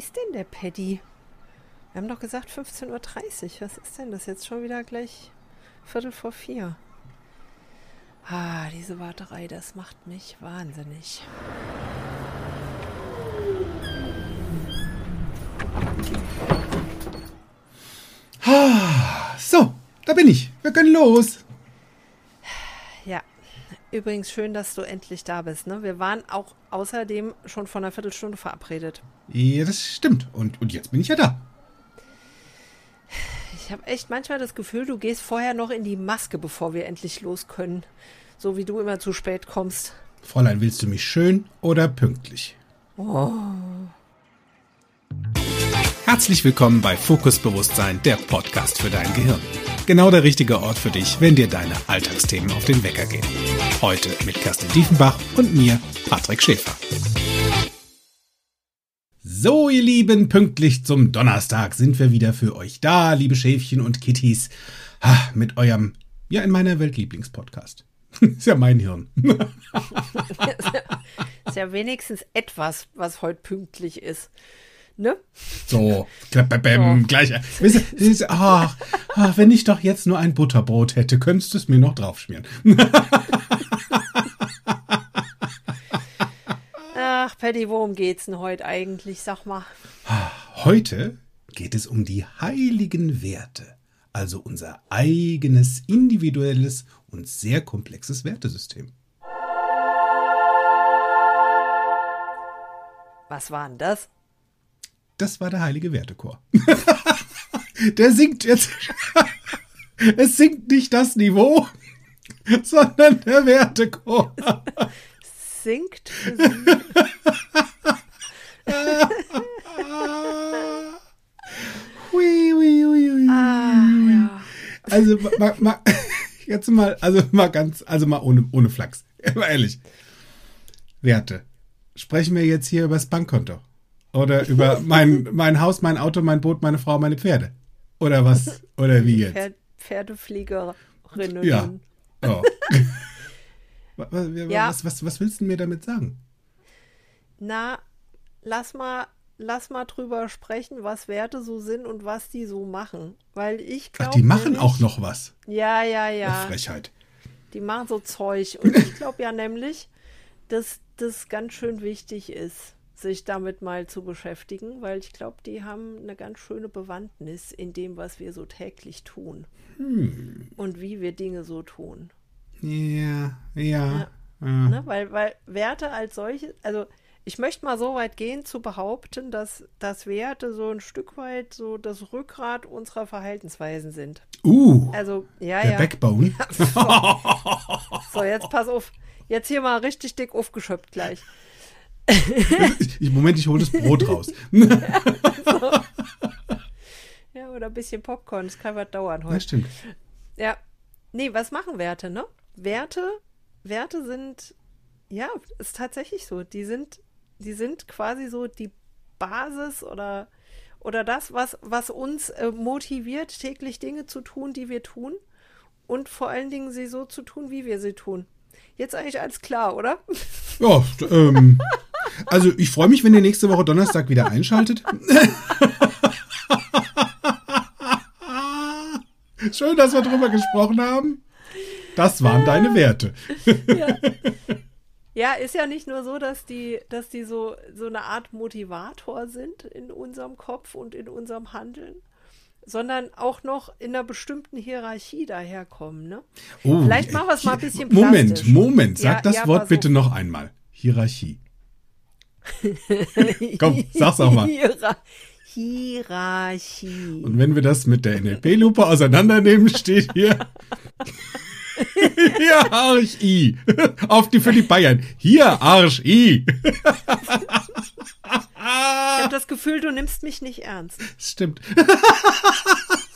ist denn der Paddy? Wir haben doch gesagt 15.30 Uhr. Was ist denn das jetzt schon wieder gleich Viertel vor vier? Ah, diese Warterei, das macht mich wahnsinnig. So, da bin ich. Wir können los. Ja, übrigens schön, dass du endlich da bist. Ne? Wir waren auch außerdem schon vor einer Viertelstunde verabredet. Ja, das stimmt. Und, und jetzt bin ich ja da. Ich habe echt manchmal das Gefühl, du gehst vorher noch in die Maske, bevor wir endlich los können. So wie du immer zu spät kommst. Fräulein, willst du mich schön oder pünktlich? Oh. Herzlich willkommen bei Fokus Bewusstsein, der Podcast für dein Gehirn. Genau der richtige Ort für dich, wenn dir deine Alltagsthemen auf den Wecker gehen. Heute mit Kerstin Diefenbach und mir, Patrick Schäfer. So, ihr Lieben, pünktlich zum Donnerstag sind wir wieder für euch da, liebe Schäfchen und Kitties, ha, mit eurem, ja, in meiner Welt Lieblingspodcast. Ist ja mein Hirn. ist ja wenigstens etwas, was heute pünktlich ist. Ne? So, bäm, so. gleich. Weißt du, ach, ach, wenn ich doch jetzt nur ein Butterbrot hätte, könntest du es mir noch draufschmieren. Ach, Paddy, worum geht's denn heute eigentlich? Sag mal. Heute geht es um die heiligen Werte, also unser eigenes individuelles und sehr komplexes Wertesystem. Was war denn das? Das war der heilige Wertechor. der singt jetzt. es singt nicht das Niveau, sondern der Wertechor. singt. hui, hui, hui, hui. Ah, ja. Also ma, ma, jetzt mal, also mal ganz, also mal ohne, ohne Flachs. Mal ehrlich. Werte. Sprechen wir jetzt hier über das Bankkonto? Oder über mein, mein Haus, mein Auto, mein Boot, meine Frau, meine Pferde. Oder was? Oder wie jetzt? Pferd, Pferdefliegerinnen. Ja. Oh. was, ja. Was, was, was willst du mir damit sagen? Na, lass mal, lass mal drüber sprechen, was Werte so sind und was die so machen. Weil ich glaube. Ach, die machen nämlich, auch noch was. Ja, ja, ja. Frechheit. Die machen so Zeug. Und ich glaube ja nämlich, dass das ganz schön wichtig ist sich damit mal zu beschäftigen, weil ich glaube, die haben eine ganz schöne Bewandtnis in dem, was wir so täglich tun hm. und wie wir Dinge so tun. Ja, ja. ja. ja. Ne? Weil, weil Werte als solche, also ich möchte mal so weit gehen zu behaupten, dass, dass Werte so ein Stück weit so das Rückgrat unserer Verhaltensweisen sind. Uh, also, ja, der ja. Backbone. so. so, jetzt pass auf. Jetzt hier mal richtig dick aufgeschöpft gleich. Ich, Moment, ich hole das Brot raus. so. Ja, oder ein bisschen Popcorn, das kann was dauern heute. Ja, stimmt. Ja. Nee, was machen Werte, ne? Werte, Werte sind, ja, ist tatsächlich so. Die sind, die sind quasi so die Basis oder, oder das, was, was uns äh, motiviert, täglich Dinge zu tun, die wir tun. Und vor allen Dingen sie so zu tun, wie wir sie tun. Jetzt eigentlich alles klar, oder? Ja, ähm, also ich freue mich, wenn ihr nächste Woche Donnerstag wieder einschaltet. Schön, dass wir drüber gesprochen haben. Das waren deine Werte. Ja. ja. ist ja nicht nur so, dass die, dass die so, so eine Art Motivator sind in unserem Kopf und in unserem Handeln, sondern auch noch in einer bestimmten Hierarchie daherkommen. Ne? Oh, Vielleicht machen wir es mal ein bisschen Moment, Moment, sag ja, das ja, Wort bitte noch einmal. Hierarchie. Komm, sag's auch mal. Hierarchie. Und wenn wir das mit der NLP-Lupe auseinandernehmen, steht hier Hierarchie. Auf die für die Bayern. Hierarchie. Ich habe das Gefühl, du nimmst mich nicht ernst. Stimmt.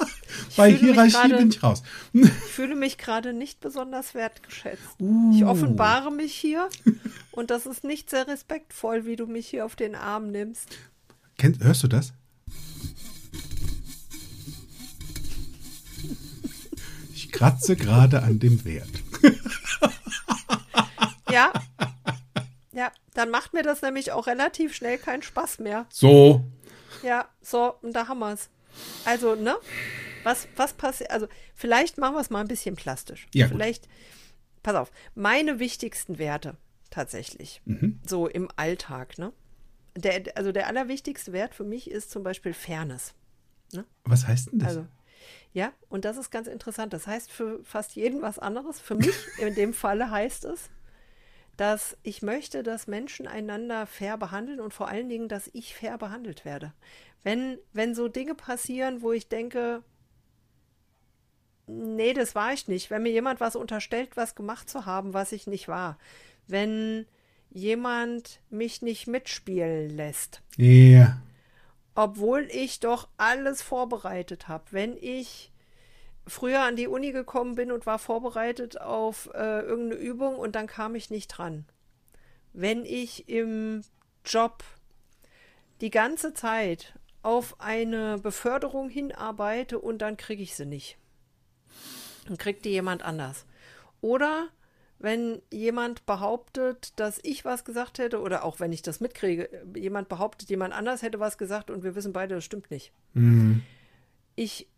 Bei Hierarchie grade, bin ich raus. Ich fühle mich gerade nicht besonders wertgeschätzt. Uh. Ich offenbare mich hier und das ist nicht sehr respektvoll, wie du mich hier auf den Arm nimmst. Kennt, hörst du das? Ich kratze gerade an dem Wert. Ja. Ja, dann macht mir das nämlich auch relativ schnell keinen Spaß mehr. So. Ja, so, und da haben wir es. Also, ne? Was, was passiert? Also, vielleicht machen wir es mal ein bisschen plastisch. Ja, gut. Vielleicht, pass auf, meine wichtigsten Werte tatsächlich, Mhm. so im Alltag, ne? Der, also, der allerwichtigste Wert für mich ist zum Beispiel Fairness. Was heißt denn das? Also, ja, und das ist ganz interessant. Das heißt für fast jeden was anderes. Für mich in dem Falle heißt es, dass ich möchte, dass Menschen einander fair behandeln und vor allen Dingen, dass ich fair behandelt werde. Wenn, wenn so Dinge passieren, wo ich denke, nee, das war ich nicht. Wenn mir jemand was unterstellt, was gemacht zu haben, was ich nicht war. Wenn jemand mich nicht mitspielen lässt ja. obwohl ich doch alles vorbereitet habe. Wenn ich früher an die Uni gekommen bin und war vorbereitet auf äh, irgendeine Übung und dann kam ich nicht dran. Wenn ich im Job die ganze Zeit auf eine Beförderung hinarbeite und dann kriege ich sie nicht. Dann kriegt die jemand anders. Oder wenn jemand behauptet, dass ich was gesagt hätte, oder auch wenn ich das mitkriege, jemand behauptet, jemand anders hätte was gesagt und wir wissen beide, das stimmt nicht. Mhm. Ich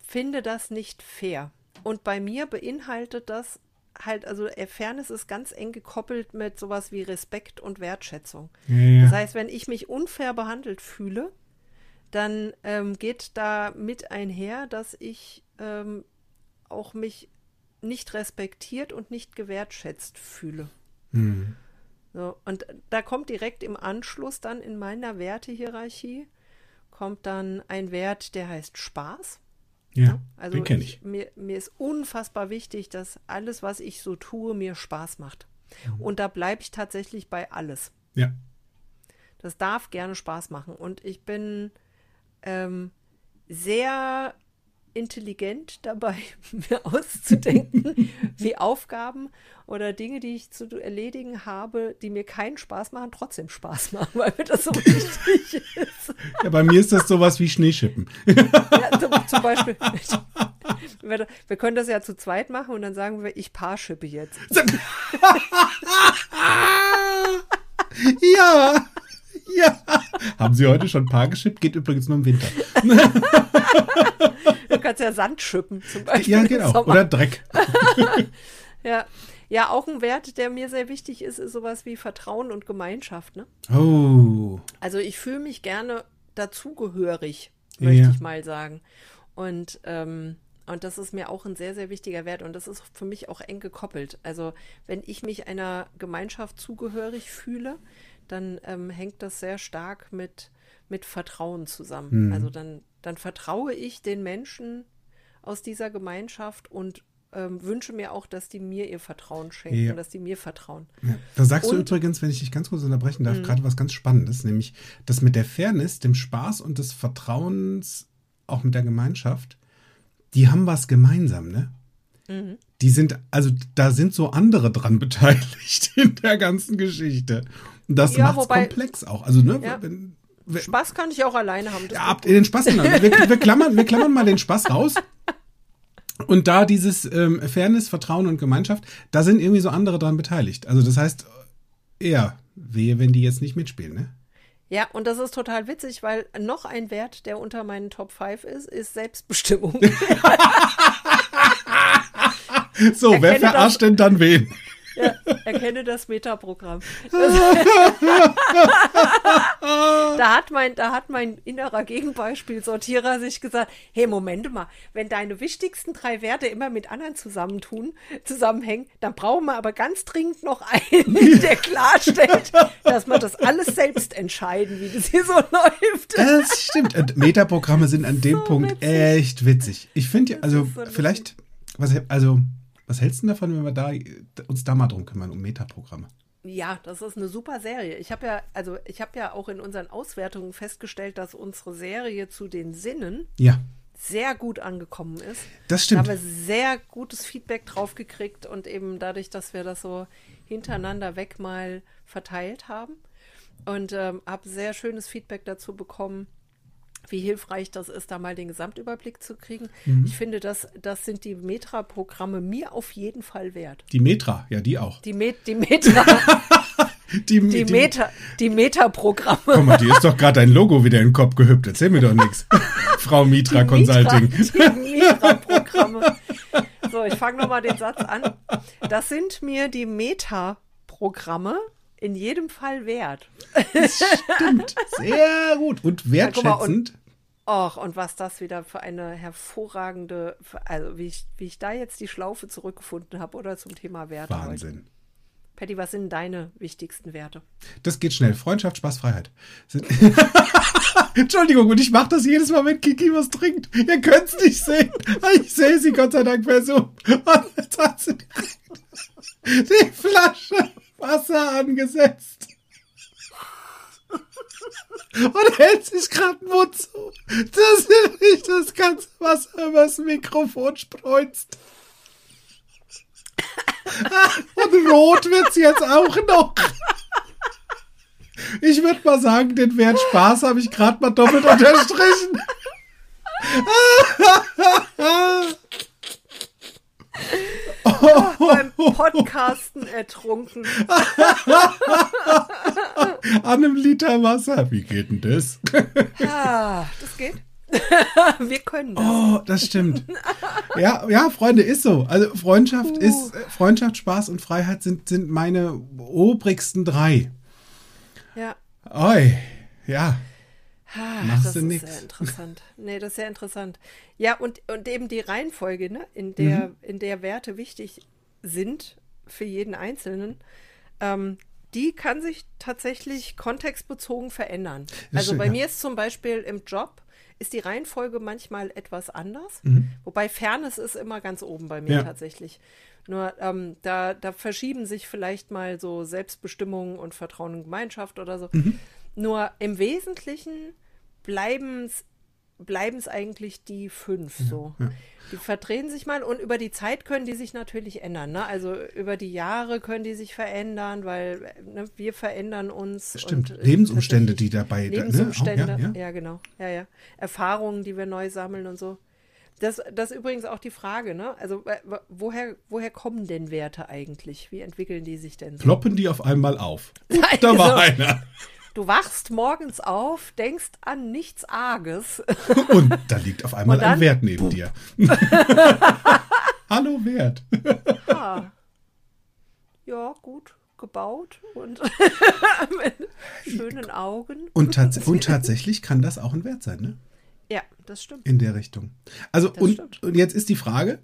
finde das nicht fair. Und bei mir beinhaltet das halt, also äh, Fairness ist ganz eng gekoppelt mit sowas wie Respekt und Wertschätzung. Ja, ja. Das heißt, wenn ich mich unfair behandelt fühle, dann ähm, geht da mit einher, dass ich ähm, auch mich nicht respektiert und nicht gewertschätzt fühle. Mhm. So, und da kommt direkt im Anschluss dann in meiner Wertehierarchie kommt dann ein Wert, der heißt Spaß. ja. Also den kenne ich. Mir, mir ist unfassbar wichtig, dass alles, was ich so tue, mir Spaß macht. Mhm. Und da bleibe ich tatsächlich bei alles. Ja. Das darf gerne Spaß machen. Und ich bin ähm, sehr intelligent dabei, mir auszudenken, wie Aufgaben oder Dinge, die ich zu erledigen habe, die mir keinen Spaß machen, trotzdem Spaß machen, weil mir das so wichtig ist. ja. Bei mir ist das sowas wie Schneeschippen. Ja, zum, zum Beispiel. Wir, wir können das ja zu zweit machen und dann sagen wir, ich paarschippe jetzt. ja. Ja. Haben Sie heute schon Paar geschippt? Geht übrigens nur im Winter. Du kannst ja Sand schippen zum Beispiel. Ja, genau. Oder Dreck. Ja. ja, auch ein Wert, der mir sehr wichtig ist, ist sowas wie Vertrauen und Gemeinschaft. Ne? Oh. Also ich fühle mich gerne dazugehörig, möchte Ja. ich mal sagen. Und, ähm, und das ist mir auch ein sehr, sehr wichtiger Wert. Und das ist für mich auch eng gekoppelt. Also wenn ich mich einer Gemeinschaft zugehörig fühle, dann ähm, hängt das sehr stark mit, mit Vertrauen zusammen. Mhm. Also dann, dann vertraue ich den Menschen aus dieser Gemeinschaft und ähm, wünsche mir auch, dass die mir ihr Vertrauen schenken, Ja. dass die mir vertrauen. Ja. Da sagst du Und- übrigens, wenn ich dich ganz kurz unterbrechen darf, Mhm. gerade was ganz Spannendes, nämlich das mit der Fairness, dem Spaß und des Vertrauens, auch mit der Gemeinschaft, die haben was gemeinsam, ne? Mhm. Die sind, also da sind so andere dran beteiligt in der ganzen Geschichte. Und das Ja, macht's wobei- komplex auch. Also, ne, Ja. wenn, wenn, Spaß kann ich auch alleine haben. Ja, habt ihr den Spaß genannt? Wir, wir, klammern, wir klammern mal den Spaß raus. Und da dieses ähm, Fairness, Vertrauen und Gemeinschaft, da sind irgendwie so andere dran beteiligt. Also das heißt, eher wehe, wenn die jetzt nicht mitspielen, ne? Ja, und das ist total witzig, weil noch ein Wert, der unter meinen Top 5 ist, ist Selbstbestimmung. So, wer Erkenne das- verarscht denn dann wen? ja, erkenne das Metaprogramm. da, hat mein, da hat mein innerer Gegenbeispielsortierer sich gesagt, hey, Moment mal, wenn deine wichtigsten drei Werte immer mit anderen zusammentun, zusammenhängen, dann brauchen wir aber ganz dringend noch einen, der klarstellt, dass wir das alles selbst entscheiden, wie das hier so läuft. Das stimmt. Und Metaprogramme sind an dem So Punkt witzig. echt witzig. Ich finde, ja, Das also so vielleicht, was, also, was hältst du denn davon, wenn wir da uns da mal drum kümmern, um Metaprogramme? Ja, das ist eine super Serie. Ich habe ja, also ich habe ja auch in unseren Auswertungen festgestellt, dass unsere Serie zu den Sinnen Ja, sehr gut angekommen ist. das Da haben stimmt. wir sehr gutes Feedback drauf gekriegt und eben dadurch, dass wir das so hintereinander weg mal verteilt haben und ähm, habe sehr schönes Feedback dazu bekommen, wie hilfreich das ist, da mal den Gesamtüberblick zu kriegen. Mhm. Ich finde, das, das sind die Metra-Programme mir auf jeden Fall wert. Die Metra, ja, die auch. Die, Met die Metra. Die, die, die, Meta, die Meta-Programme. Guck mal, die ist doch gerade dein Logo wieder in den Kopf gehüpft. Erzähl mir doch nichts. Frau Mitra die Consulting. Mitra, die Meta-Programme. So, ich fange nochmal den Satz an. Das sind mir die Meta-Programme in jedem Fall wert. Das stimmt. Sehr gut. Und wertschätzend. Och, und was das wieder für eine hervorragende, also wie ich, wie ich da jetzt die Schlaufe zurückgefunden habe, oder zum Thema Werte. Wahnsinn. Heute. Patty, was sind deine wichtigsten Werte? Das geht schnell. Freundschaft, Spaß, Freiheit. Entschuldigung, und ich mache das jedes Mal, wenn Kiki was trinkt. Ihr könnt es nicht sehen. Ich sehe sie Gott sei Dank per Zoom. Und jetzt hat sie die Flasche Wasser angesetzt. Und hält sich gerade den Mund zu, dass sie nicht das ganze Wasser übers Mikrofon spreizt. Und rot wird es jetzt auch noch. Ich würde mal sagen, den Wert Spaß habe ich gerade mal doppelt unterstrichen. Oh, beim Podcasten ertrunken. An einem Liter Wasser. Wie geht denn das? Ah, das geht. Wir können das. Oh, das stimmt. Ja, ja, Freunde, ist so. Also Freundschaft uh. ist, äh, Freundschaft, Spaß und Freiheit sind, sind meine obrigsten drei. Ja. Oi, ja. Ah, Machst das du ist nix. sehr interessant. Nee, das ist sehr interessant. Ja, und, und eben die Reihenfolge, ne, in der, mhm. in der Werte wichtig sind für jeden Einzelnen, ähm, die kann sich tatsächlich kontextbezogen verändern. Ist also schön, bei ja. mir ist zum Beispiel im Job ist die Reihenfolge manchmal etwas anders. Mhm. Wobei Fairness ist immer ganz oben bei mir ja. tatsächlich. Nur ähm, da, da verschieben sich vielleicht mal so Selbstbestimmung und Vertrauen in Gemeinschaft oder so. Mhm. Nur im Wesentlichen bleiben es eigentlich die fünf so. Ja, ja. Die verdrehen sich mal und über die Zeit können die sich natürlich ändern. Ne? Also über die Jahre können die sich verändern, weil ne, wir verändern uns. Stimmt, Lebensumstände, die dabei Lebensumstände, ne? Auch, ja, ja, genau. Ja, ja. Erfahrungen, die wir neu sammeln und so. Das, das ist übrigens auch die Frage, ne? Also woher, woher kommen denn Werte eigentlich? Wie entwickeln die sich denn? So? Ploppen die auf einmal auf. Nein, da war so. einer. Du wachst morgens auf, denkst an nichts Arges. Und da liegt auf einmal dann, ein Wert neben dir. Hallo Wert. Ja. ja, gut gebaut und mit schönen Augen. Und, tats und, tatsächlich kann das auch ein Wert sein, ne? Ja, das stimmt. In der Richtung. Also, und, und, jetzt ist die Frage,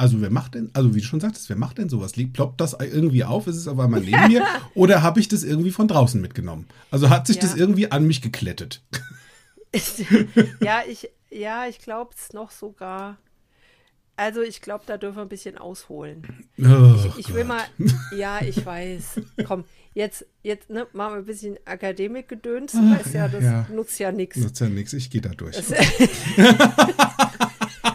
also wer macht denn, also wie du schon sagtest, wer macht denn sowas? Liegt, ploppt das irgendwie auf? Ist es auf einmal neben mir? Oder habe ich das irgendwie von draußen mitgenommen? Also hat sich ja. das irgendwie an mich geklettet? ja, ich, ja, ich glaube es noch sogar. Also ich glaube, da dürfen wir ein bisschen ausholen. Oh, ich, ich will mal, ja, ich weiß. Komm, jetzt, jetzt ne, machen wir ein bisschen Akademikgedöns. Ja, das ja. nutzt ja nichts. Nutzt ja nichts, ich gehe da durch.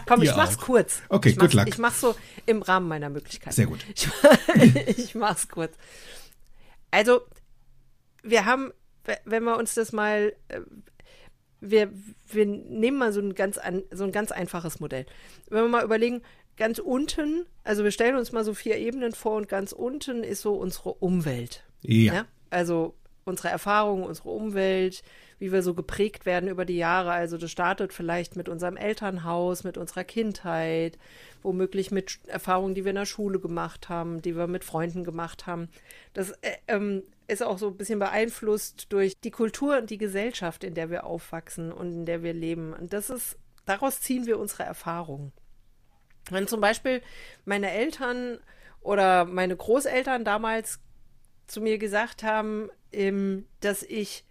Komm, ich mach's auch. kurz. Okay, ich good luck. Ich mach's so im Rahmen meiner Möglichkeiten. Sehr gut. Ich, ich mach's kurz. Also, wir haben, wenn wir uns das mal, äh, wir, wir nehmen mal so ein, ganz an, so ein ganz einfaches Modell. Wenn wir mal überlegen, ganz unten, also wir stellen uns mal so vier Ebenen vor und ganz unten ist so unsere Umwelt. Ja. ja? Also unsere Erfahrungen, unsere Umwelt, wie wir so geprägt werden über die Jahre. Also das startet vielleicht mit unserem Elternhaus, mit unserer Kindheit, womöglich mit Erfahrungen, die wir in der Schule gemacht haben, die wir mit Freunden gemacht haben. Das äh, ähm, ist auch so ein bisschen beeinflusst durch die Kultur und die Gesellschaft, in der wir aufwachsen und in der wir leben. Und das ist, daraus ziehen wir unsere Erfahrungen. Wenn zum Beispiel meine Eltern oder meine Großeltern damals zu mir gesagt haben, ähm, dass ich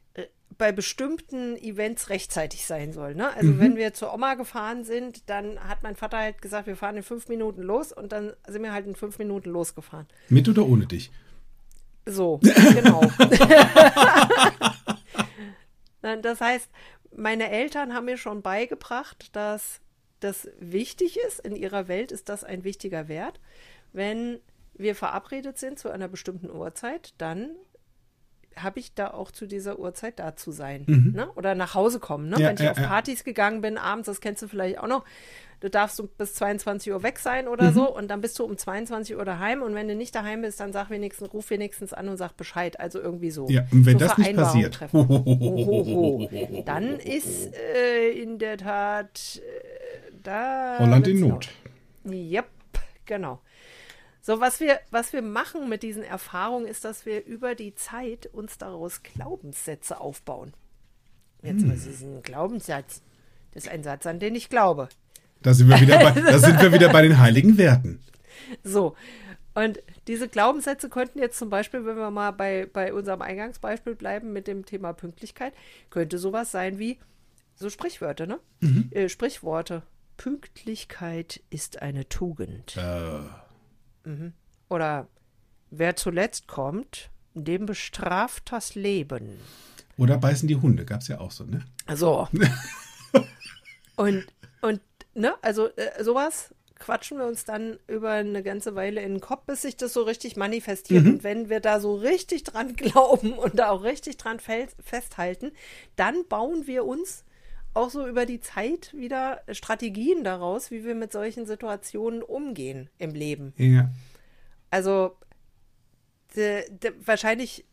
bei bestimmten Events rechtzeitig sein soll. Ne? Also mhm. wenn wir zur Oma gefahren sind, dann hat mein Vater halt gesagt, wir fahren in fünf Minuten los und dann sind wir halt in fünf Minuten losgefahren. Mit oder ohne dich? So, genau. das heißt, meine Eltern haben mir schon beigebracht, dass das wichtig ist. In ihrer Welt ist das ein wichtiger Wert. Wenn wir verabredet sind zu einer bestimmten Uhrzeit, dann habe ich da auch zu dieser Uhrzeit da zu sein. Mhm. Ne? Oder nach Hause kommen. Ne? Ja, Wenn ich ja, auf ja. Partys gegangen bin abends, das kennst du vielleicht auch noch, du darfst bis 22 Uhr weg sein Mhm. oder so und dann bist du um 22 Uhr daheim und wenn du nicht daheim bist, dann sag wenigstens, ruf wenigstens an und sag Bescheid. Also irgendwie so. Ja, und wenn so das nicht passiert. Dann ist äh, in der Tat äh, da. Holland in Not. laut. Yep, genau. So, was wir, was wir machen mit diesen Erfahrungen, ist, dass wir über die Zeit uns daraus Glaubenssätze aufbauen. Jetzt, Hm. ist ein Glaubenssatz? Das ist ein Satz, an den ich glaube. Da sind wir wieder bei, da sind wir wieder bei den heiligen Werten. So. Und diese Glaubenssätze könnten jetzt zum Beispiel, wenn wir mal bei, bei unserem Eingangsbeispiel bleiben mit dem Thema Pünktlichkeit, könnte sowas sein wie so Sprichwörter, ne? Äh, Sprichworte. Pünktlichkeit ist eine Tugend. Äh, Oder wer zuletzt kommt, dem bestraft das Leben. oder beißen die Hunde, gab's ja auch so, ne? So. und, und, ne, also äh, sowas quatschen wir uns dann über eine ganze Weile in den Kopf, bis sich das so richtig manifestiert. Und wenn wir da so richtig dran glauben und da auch richtig dran festhalten, dann bauen wir uns auch so über die Zeit wieder Strategien daraus, wie wir mit solchen Situationen umgehen im Leben. Ja. Also de, de, wahrscheinlich,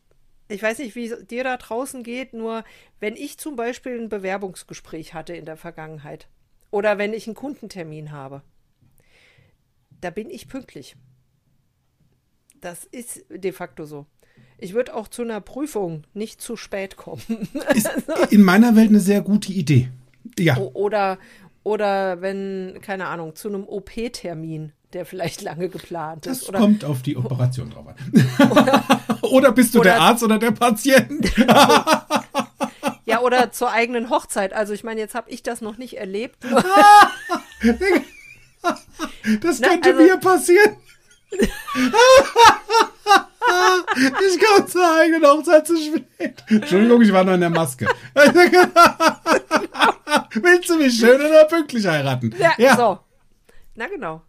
ich weiß nicht, wie es dir da draußen geht, nur wenn ich zum Beispiel ein Bewerbungsgespräch hatte in der Vergangenheit oder wenn ich einen Kundentermin habe, da bin ich pünktlich. Das ist de facto so. Ich würde auch zu einer Prüfung nicht zu spät kommen. Ist in meiner Welt eine sehr gute Idee. Ja. Oder, oder wenn, keine Ahnung, zu einem OP-Termin, der vielleicht lange geplant Das ist. Oder, kommt auf die Operation drauf an. Oder, bist du der oder- Arzt oder der Patient? Ja, oder zur eigenen Hochzeit. Also ich meine, jetzt habe ich das noch nicht erlebt. Das Na, könnte also- mir passieren. Ich komme zur eigenen Hochzeit zu spät. Entschuldigung, ich war noch in der Maske. Willst du mich schön oder pünktlich heiraten? ja, so. Na genau.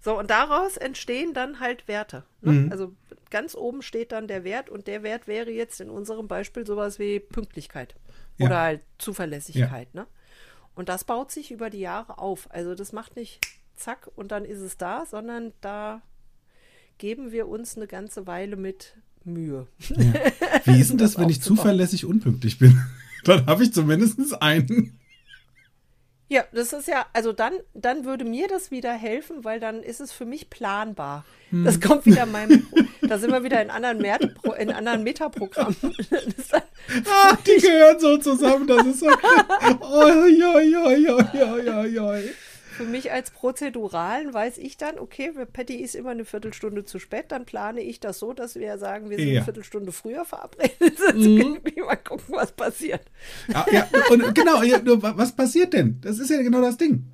So, und daraus entstehen dann halt Werte. Ne? Mhm. Also ganz oben steht dann der Wert und der Wert wäre jetzt in unserem Beispiel sowas wie Pünktlichkeit Ja. oder halt Zuverlässigkeit. Ne? Und das baut sich über die Jahre auf. Also das macht nicht zack und dann ist es da, sondern da geben wir uns eine ganze Weile mit Mühe. Wie ist denn das, Das wenn ich zuverlässig unpünktlich bin? Dann habe ich zumindest einen. Ja, das ist ja, also dann, dann würde mir das wieder helfen, weil dann ist es für mich planbar. Hm. Das kommt wieder meinem, da sind wir wieder in anderen, Merte, in anderen Metaprogrammen. Ah, die gehören so zusammen, das ist okay. Oi, oi, oi, oi, oi, oi, oi. Für mich als Prozeduralen weiß ich dann, okay, Patty ist immer eine Viertelstunde zu spät, dann plane ich das so, dass wir sagen, wir sind Ja. Mhm. eine Viertelstunde früher verabredet. Irgendwie mal gucken, was passiert. Ja, ja, und genau, ja, nur, wa- was passiert denn? Das ist ja genau das Ding.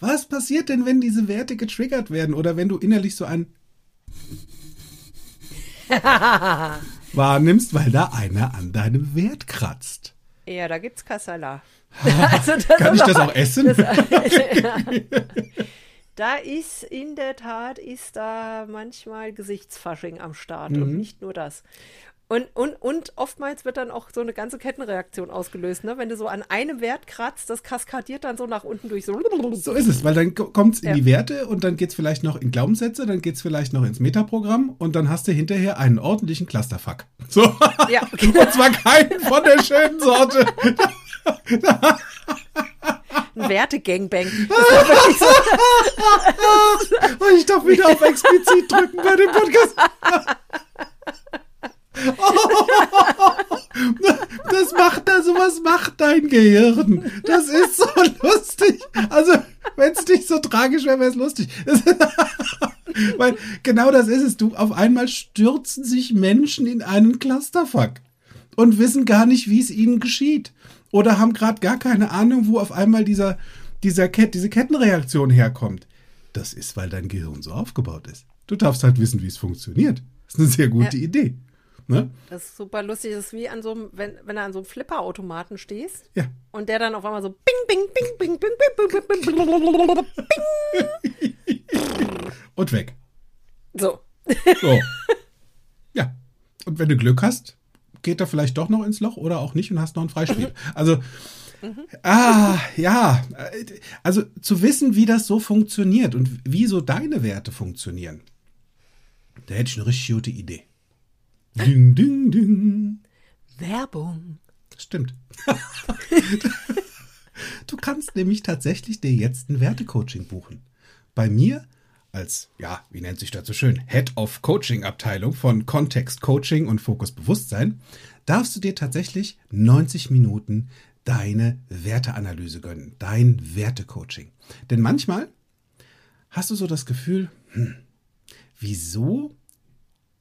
Was passiert denn, wenn diese Werte getriggert werden oder wenn du innerlich so ein wahrnimmst, weil da einer an deinem Wert kratzt? Ja, da gibt's Kassala. Also das Kann ich das auch essen? Da ist in der Tat, ist da manchmal Gesichtsfasching am Start Mhm. und nicht nur das. Und, und, und oftmals wird dann auch so eine ganze Kettenreaktion ausgelöst, ne? Wenn du so an einem Wert kratzt, das kaskadiert dann so nach unten durch so. So ist es, weil dann kommt es in Ja. die Werte und dann geht es vielleicht noch in Glaubenssätze, dann geht es vielleicht noch ins Metaprogramm und dann hast du hinterher einen ordentlichen Clusterfuck. So. Ja, Und zwar keinen von der schönen Sorte. Ein Werte-Gangbang. So. Ich darf wieder auf explizit drücken bei dem Podcast. Das macht da, sowas macht dein Gehirn. Das ist so lustig. Also, wenn es nicht so tragisch wäre, wäre es lustig. Weil genau das ist es. Du, auf einmal stürzen sich Menschen in einen Clusterfuck und wissen gar nicht, wie es ihnen geschieht. Oder haben gerade gar keine Ahnung, wo auf einmal dieser, dieser Ket diese Kettenreaktion herkommt. Das ist, weil dein Gehirn so aufgebaut ist. Du darfst halt wissen, wie es funktioniert. Das ist eine sehr gute Ja. Idee. Ne? Das ist super lustig. Das ist wie an so einem, wenn, wenn du an so einem Flipperautomaten stehst Ja. und der dann auf einmal so bing, bing, bing, bing, bing, bing, bing, bing, bing, bing, bing. Und weg. So. So. ja. Und wenn du Glück hast, geht er vielleicht doch noch ins Loch oder auch nicht und hast noch ein Freispiel. Also, ah, ja, also zu wissen, wie das so funktioniert und wie so deine Werte funktionieren, da hätte ich eine richtig gute Idee. Ding, ding, ding. Werbung. Stimmt. du kannst nämlich tatsächlich dir jetzt ein Wertecoaching buchen. Bei mir als, ja, wie nennt sich das so schön, Head of Coaching Abteilung von Kontext Coaching und Fokus Bewusstsein, darfst du dir tatsächlich 90 Minuten deine Werteanalyse gönnen, dein Wertecoaching. Denn manchmal hast du so das Gefühl, hm, wieso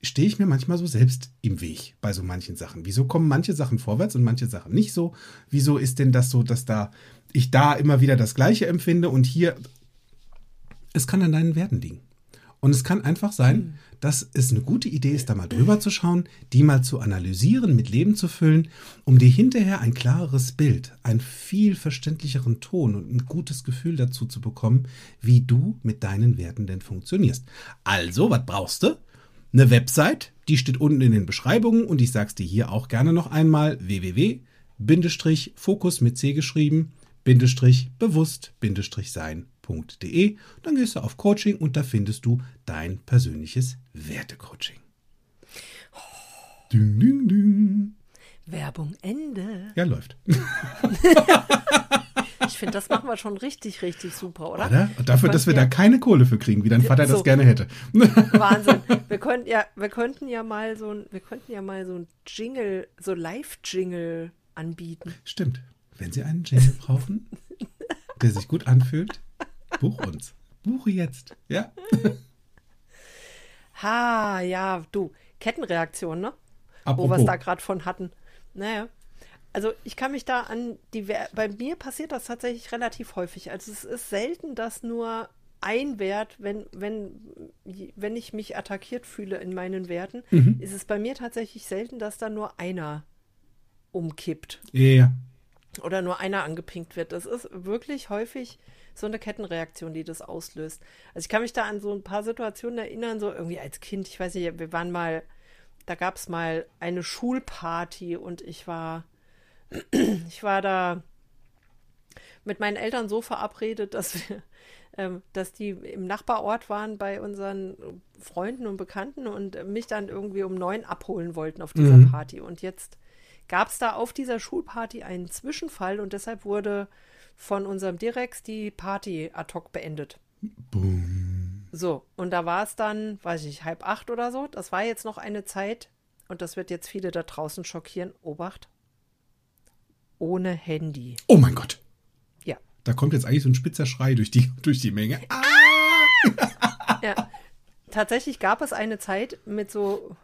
stehe ich mir manchmal so selbst im Weg bei so manchen Sachen? Wieso kommen manche Sachen vorwärts und manche Sachen nicht so? Wieso ist denn das so, dass da ich da immer wieder das Gleiche empfinde und hier es kann an deinen Werten liegen. Und es kann einfach sein, dass es eine gute Idee ist, da mal drüber zu schauen, die mal zu analysieren, mit Leben zu füllen, um dir hinterher ein klareres Bild, einen viel verständlicheren Ton und ein gutes Gefühl dazu zu bekommen, wie du mit deinen Werten denn funktionierst. Also, was brauchst du? Eine Website, die steht unten in den Beschreibungen und ich sag's dir hier auch gerne noch einmal www-fokus mit C geschrieben, Bindestrich www.coaching.de. Dann gehst du auf Coaching und da findest du dein persönliches Wertecoaching. Ding, ding, ding. Werbung Ende. Ja, läuft. ich finde, das machen wir schon richtig, richtig super, oder? oder? Dafür, dass wir ja, da keine Kohle für kriegen, wie dein Vater so. das gerne hätte. Wahnsinn. Wir könnten ja, wir könnten ja mal so ein, wir könnten ja mal so ein Jingle, so Live-Jingle anbieten. Stimmt. Wenn Sie einen Jingle brauchen, der sich gut anfühlt, Buch uns. Buche jetzt. Ja. ha, ja, du. Kettenreaktion, ne? Apropos. Wo wir es da gerade von hatten. Naja. Also ich kann mich da an die. Bei mir passiert das tatsächlich relativ häufig. Also es ist selten, dass nur ein Wert, wenn, wenn, wenn ich mich attackiert fühle in meinen Werten, mhm. ist es bei mir tatsächlich selten, dass da nur einer umkippt. Ja. Yeah. Oder nur einer angepinkt wird. Das ist wirklich häufig so eine Kettenreaktion, die das auslöst. Also ich kann mich da an so ein paar Situationen erinnern, so irgendwie als Kind, ich weiß nicht, wir waren mal, da gab es mal eine Schulparty und ich war, ich war da mit meinen Eltern so verabredet, dass wir, ähm, dass die im Nachbarort waren bei unseren Freunden und Bekannten und mich dann irgendwie um neun abholen wollten auf dieser mhm. Party. Und jetzt gab es da auf dieser Schulparty einen Zwischenfall und deshalb wurde von unserem Direx die Party ad hoc beendet. Boom. So, und da war es dann, weiß ich, halb acht oder so. Das war jetzt noch eine Zeit, und das wird jetzt viele da draußen schockieren. Obacht. Ohne Handy. Oh mein Gott. Ja. Da kommt jetzt eigentlich so ein spitzer Schrei durch die, durch die Menge. Ah! ja. Tatsächlich gab es eine Zeit mit so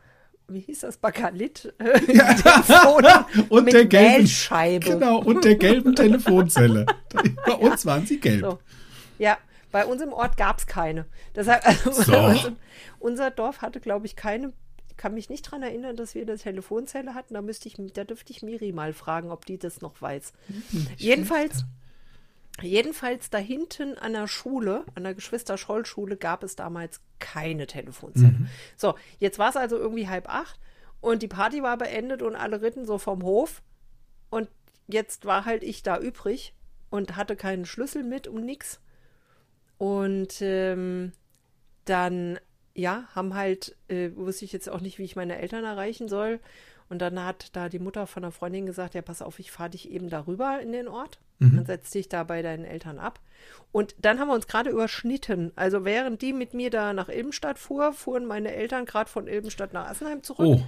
wie hieß das, Bakalit? Ja. und der gelben Scheibe. Genau, und der gelben Telefonzelle. Bei uns waren sie gelb. So. Ja, bei uns im Ort gab es keine. Deshalb, also so. unser Dorf hatte, glaube ich, keine. Ich kann mich nicht daran erinnern, dass wir eine Telefonzelle hatten. Da müsste ich, da dürfte ich Miri mal fragen, ob die das noch weiß. Hm, Jedenfalls. Jedenfalls da hinten an der Schule, an der Geschwister-Scholl-Schule, gab es damals keine Telefonzelle. Mhm. So, jetzt war es also irgendwie halb acht und die Party war beendet und alle ritten so vom Hof. Und jetzt war halt ich da übrig und hatte keinen Schlüssel mit um nix. Und ähm, dann, ja, haben halt, äh, wusste ich jetzt auch nicht, wie ich meine Eltern erreichen soll. Und dann hat da die Mutter von einer Freundin gesagt, ja, pass auf, ich fahre dich eben darüber in den Ort. Mhm. Dann setz dich da bei deinen Eltern ab. Und dann haben wir uns gerade überschnitten. Also während die mit mir da nach Ilbenstadt fuhr, fuhren meine Eltern gerade von Ilbenstadt nach Assenheim zurück. Oh.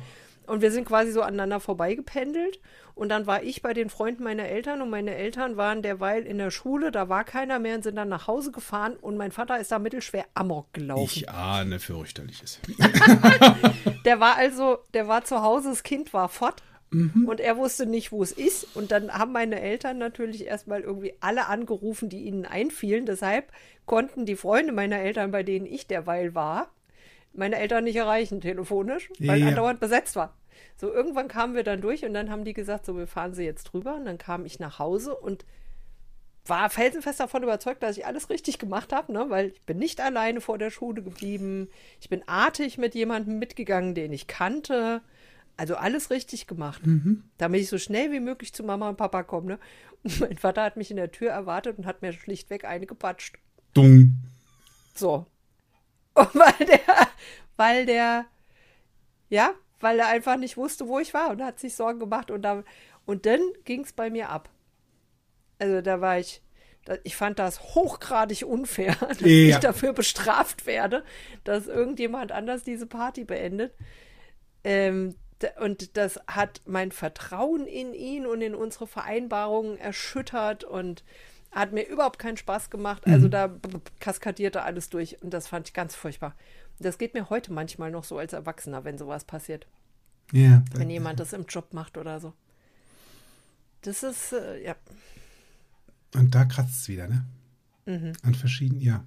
Und wir sind quasi so aneinander vorbeigependelt. Und dann war ich bei den Freunden meiner Eltern und meine Eltern waren derweil in der Schule, da war keiner mehr und sind dann nach Hause gefahren und mein Vater ist da mittelschwer Amok gelaufen. Ich ahne fürchterliches. der war also, der war zu Hause, das Kind war fort. Mhm. Und er wusste nicht, wo es ist. Und dann haben meine Eltern natürlich erstmal irgendwie alle angerufen, die ihnen einfielen. Deshalb konnten die Freunde meiner Eltern, bei denen ich derweil war, meine Eltern nicht erreichen telefonisch, weil ja. andauernd besetzt war. So, irgendwann kamen wir dann durch und dann haben die gesagt, so, wir fahren sie jetzt drüber. Und dann kam ich nach Hause und war felsenfest davon überzeugt, dass ich alles richtig gemacht habe, ne? weil ich bin nicht alleine vor der Schule geblieben. Ich bin artig mit jemandem mitgegangen, den ich kannte. Also alles richtig gemacht. Mhm. Damit ich so schnell wie möglich zu Mama und Papa komme. Ne? Und mein Vater hat mich in der Tür erwartet und hat mir schlichtweg eine gepatscht. Dumm. So. Und weil der, weil der, ja, weil er einfach nicht wusste, wo ich war und hat sich Sorgen gemacht und da, und dann ging es bei mir ab. Also da war ich, da, ich fand das hochgradig unfair, dass Ja. ich dafür bestraft werde, dass irgendjemand anders diese Party beendet. Ähm, und das hat mein Vertrauen in ihn und in unsere Vereinbarungen erschüttert und hat mir überhaupt keinen Spaß gemacht. Also da b- b- kaskadierte alles durch und das fand ich ganz furchtbar. Das geht mir heute manchmal noch so als Erwachsener, wenn sowas passiert. Ja. Wenn jemand das im Job macht oder so. Das ist, äh, ja. Und da kratzt es wieder, ne? Mhm. An verschiedenen, ja.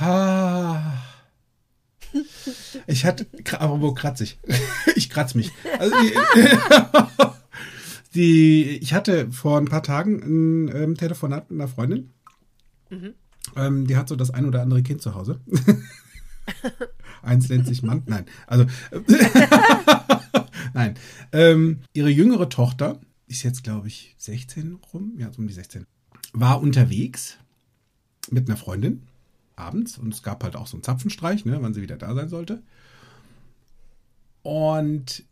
Ha. Ich hatte, aber wo kratzig? Ich kratz mich. Also, die, ich hatte vor ein paar Tagen ein ähm, Telefonat mit einer Freundin. Ähm, die hat so das ein oder andere Kind zu Hause. Eins nennt sich Mann. Nein, also nein. Ähm, ihre jüngere Tochter ist jetzt, glaube ich, 16 rum, ja, so um die 16, war unterwegs mit einer Freundin abends und es gab halt auch so einen Zapfenstreich, ne, wann sie wieder da sein sollte. Und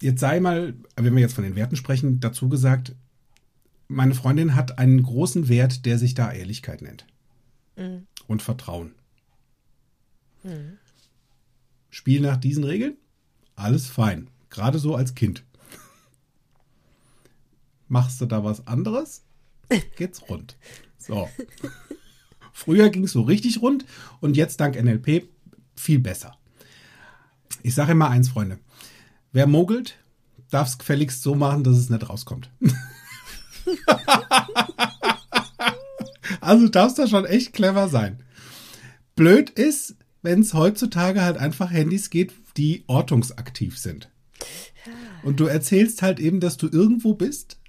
jetzt sei mal, wenn wir jetzt von den Werten sprechen, dazu gesagt, meine Freundin hat einen großen Wert, der sich da Ehrlichkeit nennt. Und Vertrauen. Spiel nach diesen Regeln, alles fein. Gerade so als Kind. Machst du da was anderes, geht's rund. So. Früher ging es so richtig rund und jetzt dank NLP viel besser. Ich sage immer eins, Freunde. Wer mogelt, darf es gefälligst so machen, dass es nicht rauskommt. also darfst da schon echt clever sein. Blöd ist, wenn es heutzutage halt einfach Handys geht, die ortungsaktiv sind. Und du erzählst halt eben, dass du irgendwo bist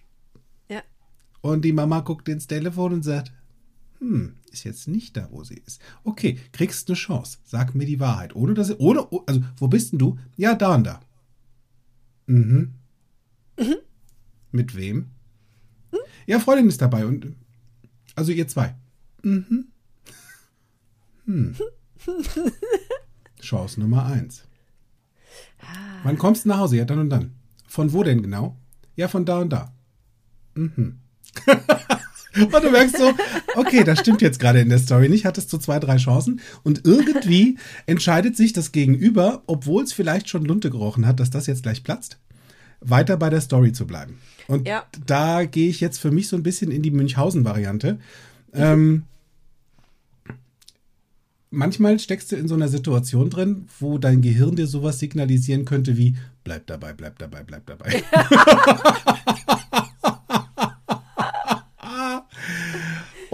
Ja. und die Mama guckt ins Telefon und sagt, hm, ist jetzt nicht da, wo sie ist. Okay, kriegst eine Chance. Sag mir die Wahrheit. Ohne dass sie, ohne, also, wo bist denn du? Ja, da und da. Mhm. Mit wem? Ja, Freundin ist dabei und, also ihr zwei. Mhm. Hm. Chance Nummer eins. Wann kommst du nach Hause? Ja, dann und dann. Von wo denn genau? Ja, von da und da. Mhm. und du merkst so, okay, das stimmt jetzt gerade in der Story nicht, hattest du zwei, drei Chancen und irgendwie entscheidet sich das Gegenüber, obwohl es vielleicht schon Lunte gerochen hat, dass das jetzt gleich platzt, weiter bei der Story zu bleiben. Und Ja. da gehe ich jetzt für mich so ein bisschen in die Münchhausen-Variante. Ähm, manchmal steckst du in so einer Situation drin, wo dein Gehirn dir sowas signalisieren könnte wie bleib dabei, bleib dabei, bleib dabei.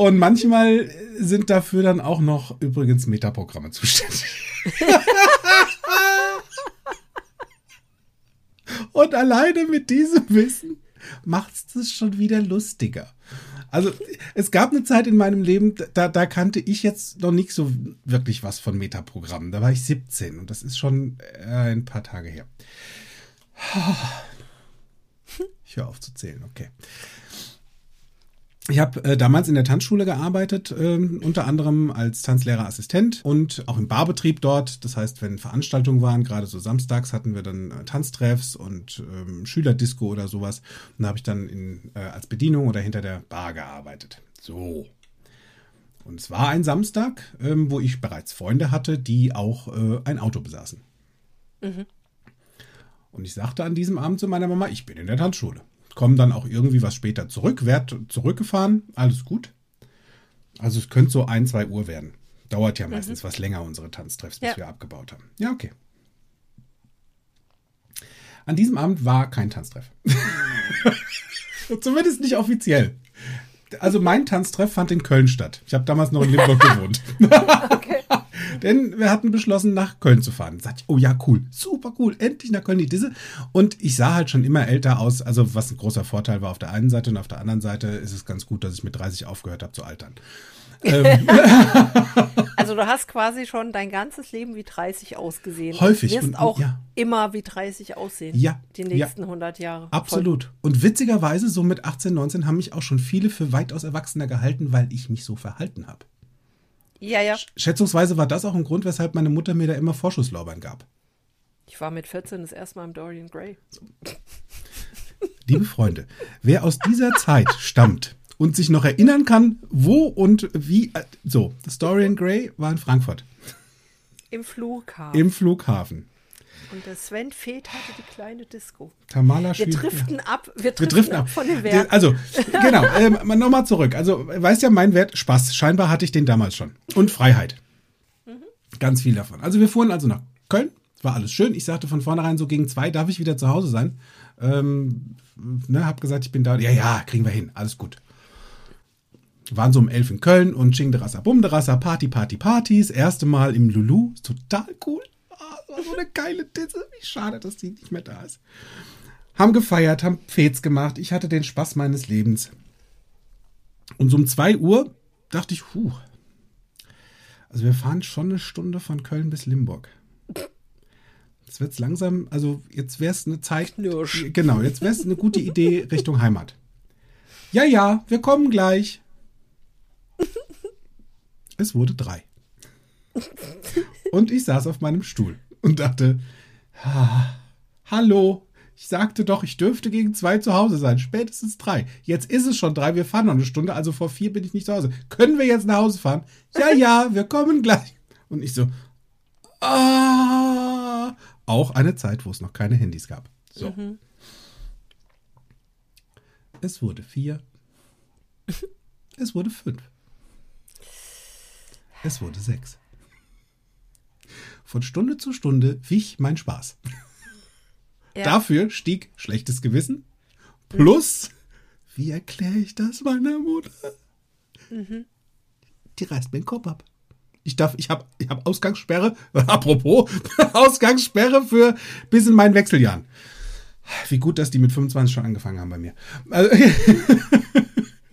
Und manchmal sind dafür dann auch noch übrigens Metaprogramme zuständig. Und alleine mit diesem Wissen macht es schon wieder lustiger. Also es gab eine Zeit in meinem Leben, da, da kannte ich jetzt noch nicht so wirklich was von Metaprogrammen. Da war ich 17 und das ist schon äh, ein paar Tage her. Ich höre auf zu zählen, okay. Ich habe äh, damals in der Tanzschule gearbeitet, ähm, unter anderem als Tanzlehrerassistent und auch im Barbetrieb dort. Das heißt, wenn Veranstaltungen waren, gerade so samstags hatten wir dann äh, Tanztreffs und ähm, Schülerdisco oder sowas. Und da habe ich dann in, äh, als Bedienung oder hinter der Bar gearbeitet. So. Und es war ein Samstag, ähm, wo ich bereits Freunde hatte, die auch äh, ein Auto besaßen. Und ich sagte an diesem Abend zu meiner Mama, ich bin in der Tanzschule. Komm dann auch irgendwie was später zurück, werd zurückgefahren, alles gut. Also es könnte so ein, zwei Uhr werden. Dauert ja meistens was länger, unsere Tanztreffs, bis Ja. wir abgebaut haben. Ja, okay. An diesem Abend war kein Tanztreff. Zumindest nicht offiziell. Also mein Tanztreff fand in Köln statt. Ich habe damals noch in Limburg gewohnt. Okay. Denn wir hatten beschlossen, nach Köln zu fahren. Sag ich, oh ja, cool, super cool, endlich nach Köln die Disse. Und ich sah halt schon immer älter aus, also was ein großer Vorteil war auf der einen Seite und auf der anderen Seite ist es ganz gut, dass ich mit 30 aufgehört habe zu altern. Ähm, Also du hast quasi schon dein ganzes Leben wie 30 ausgesehen. Häufig. Du wirst Und- auch ja. immer wie 30 aussehen. Ja, Die ja. nächsten 100 Jahre. absolut. Und witzigerweise, so mit 18, 19 haben mich auch schon viele für weitaus erwachsener gehalten, weil ich mich so verhalten habe. Ja, ja. Schätzungsweise war das auch ein Grund, weshalb meine Mutter mir da immer Vorschusslorbeeren gab. Ich war mit 14 das erste Mal im Dorian Gray. Liebe Freunde, wer aus dieser Zeit stammt und sich noch erinnern kann, wo und wie. äh, So, das Dorian Gray war in Frankfurt, Im Flughafen. im Flughafen. Und der Sven Feth hatte die kleine Disco. Tamala Wir driften ab. Wir Wir driften, driften ab von den Werten. Also, genau, ähm, nochmal zurück. Also, weißt ja, mein Wert, Spaß. Scheinbar hatte ich den damals schon. Und Freiheit. Ganz viel davon. Also, wir fuhren also nach Köln. Es war alles schön. Ich sagte von vornherein, so gegen zwei darf ich wieder zu Hause sein. Ähm, ne, hab gesagt, ich bin da. Ja, ja, kriegen wir hin. Alles gut. Waren so um elf in Köln und Chingderasser, Bumderasser, Party, Party, Partys. Erste Mal im Lulu. Ist total cool. Ah, das war so eine geile Disse. Wie schade, dass die nicht mehr da ist haben gefeiert, haben Fets gemacht. Ich hatte den Spaß meines Lebens. Und so um 2 Uhr dachte ich, huh, also wir fahren schon eine Stunde von Köln bis Limburg. Jetzt wird's langsam, also jetzt wäre es eine Zeit. Knirsch. Genau, jetzt wäre es eine gute Idee Richtung Heimat. Ja, ja, wir kommen gleich. Es wurde drei. Und ich saß auf meinem Stuhl und dachte, ah, hallo, ich sagte doch, ich dürfte gegen zwei zu Hause sein. Spätestens drei. Jetzt ist es schon drei, wir fahren noch eine Stunde, also vor vier bin ich nicht zu Hause. Können wir jetzt nach Hause fahren? Ja, ja, wir kommen gleich. Und ich so, ah, auch eine Zeit, wo es noch keine Handys gab. So. Es wurde vier. Es wurde fünf. Es wurde sechs. Von Stunde zu Stunde wich mein Spaß. Ja. Dafür stieg schlechtes Gewissen. Plus, wie erkläre ich das meiner Mutter? Die reißt mir den Kopf ab. Ich darf, ich habe ich hab Ausgangssperre, apropos, Ausgangssperre für bis in meinen Wechseljahren. Wie gut, dass die mit 25 schon angefangen haben bei mir. Also,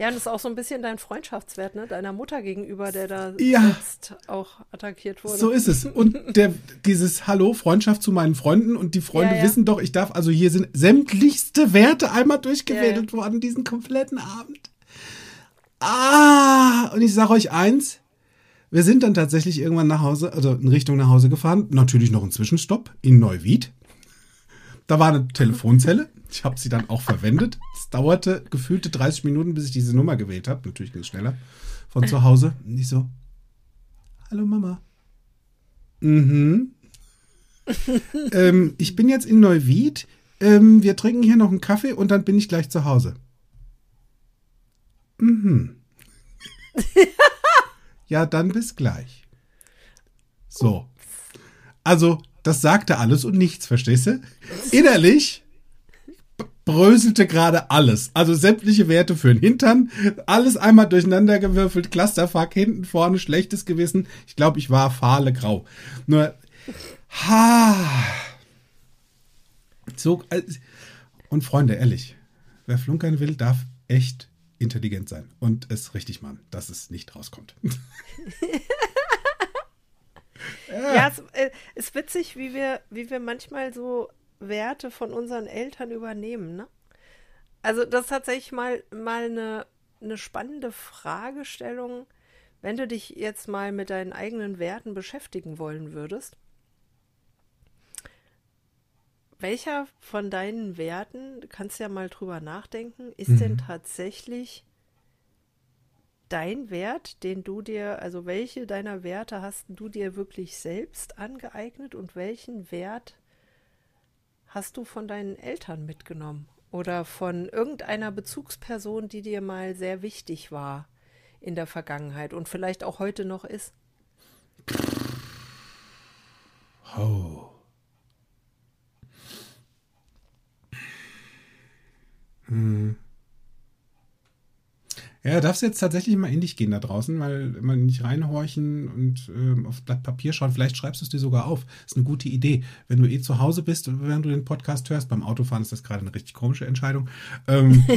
Ja, und das ist auch so ein bisschen dein Freundschaftswert, ne? Deiner Mutter gegenüber, der da Ja. jetzt auch attackiert wurde. So ist es. Und der, dieses Hallo, Freundschaft zu meinen Freunden und die Freunde Ja, ja. wissen doch, ich darf, also hier sind sämtlichste Werte einmal durchgewedelt Ja, worden, diesen kompletten Abend. Ah, und ich sage euch eins, wir sind dann tatsächlich irgendwann nach Hause, also in Richtung nach Hause gefahren, natürlich noch ein Zwischenstopp in Neuwied. Da war eine Telefonzelle. Ich habe sie dann auch verwendet. Es dauerte gefühlte 30 Minuten, bis ich diese Nummer gewählt habe. Natürlich ging es schneller. Von zu Hause. Und ich so, hallo Mama. Mhm. ähm, ich bin jetzt in Neuwied. Ähm, wir trinken hier noch einen Kaffee und dann bin ich gleich zu Hause. Mhm. ja, dann bis gleich. So. Also, das sagte alles und nichts, verstehst du? Innerlich bröselte gerade alles. Also sämtliche Werte für den Hintern, alles einmal durcheinandergewürfelt, Clusterfuck, hinten, vorne, schlechtes Gewissen. Ich glaube, ich war fahle grau. Nur, ha. So, äh, und Freunde, ehrlich, wer flunkern will, darf echt intelligent sein und es richtig machen, dass es nicht rauskommt. Ja, es äh, ist witzig, wie wir, wie wir manchmal so Werte von unseren Eltern übernehmen, ne? Also das ist tatsächlich mal, mal eine, eine spannende Fragestellung, wenn du dich jetzt mal mit deinen eigenen Werten beschäftigen wollen würdest. Welcher von deinen Werten, du kannst ja mal drüber nachdenken, ist denn tatsächlich dein Wert, den du dir, also welche deiner Werte hast du dir wirklich selbst angeeignet und welchen Wert hast du von deinen Eltern mitgenommen oder von irgendeiner Bezugsperson, die dir mal sehr wichtig war in der Vergangenheit und vielleicht auch heute noch ist? Oh. Hm. Ja, darfst jetzt tatsächlich mal in dich gehen da draußen, weil immer nicht reinhorchen und ähm, auf Blatt Papier schauen. Vielleicht schreibst du es dir sogar auf. Ist eine gute Idee. Wenn du eh zu Hause bist und während du den Podcast hörst, beim Autofahren ist das gerade eine richtig komische Entscheidung. Ähm,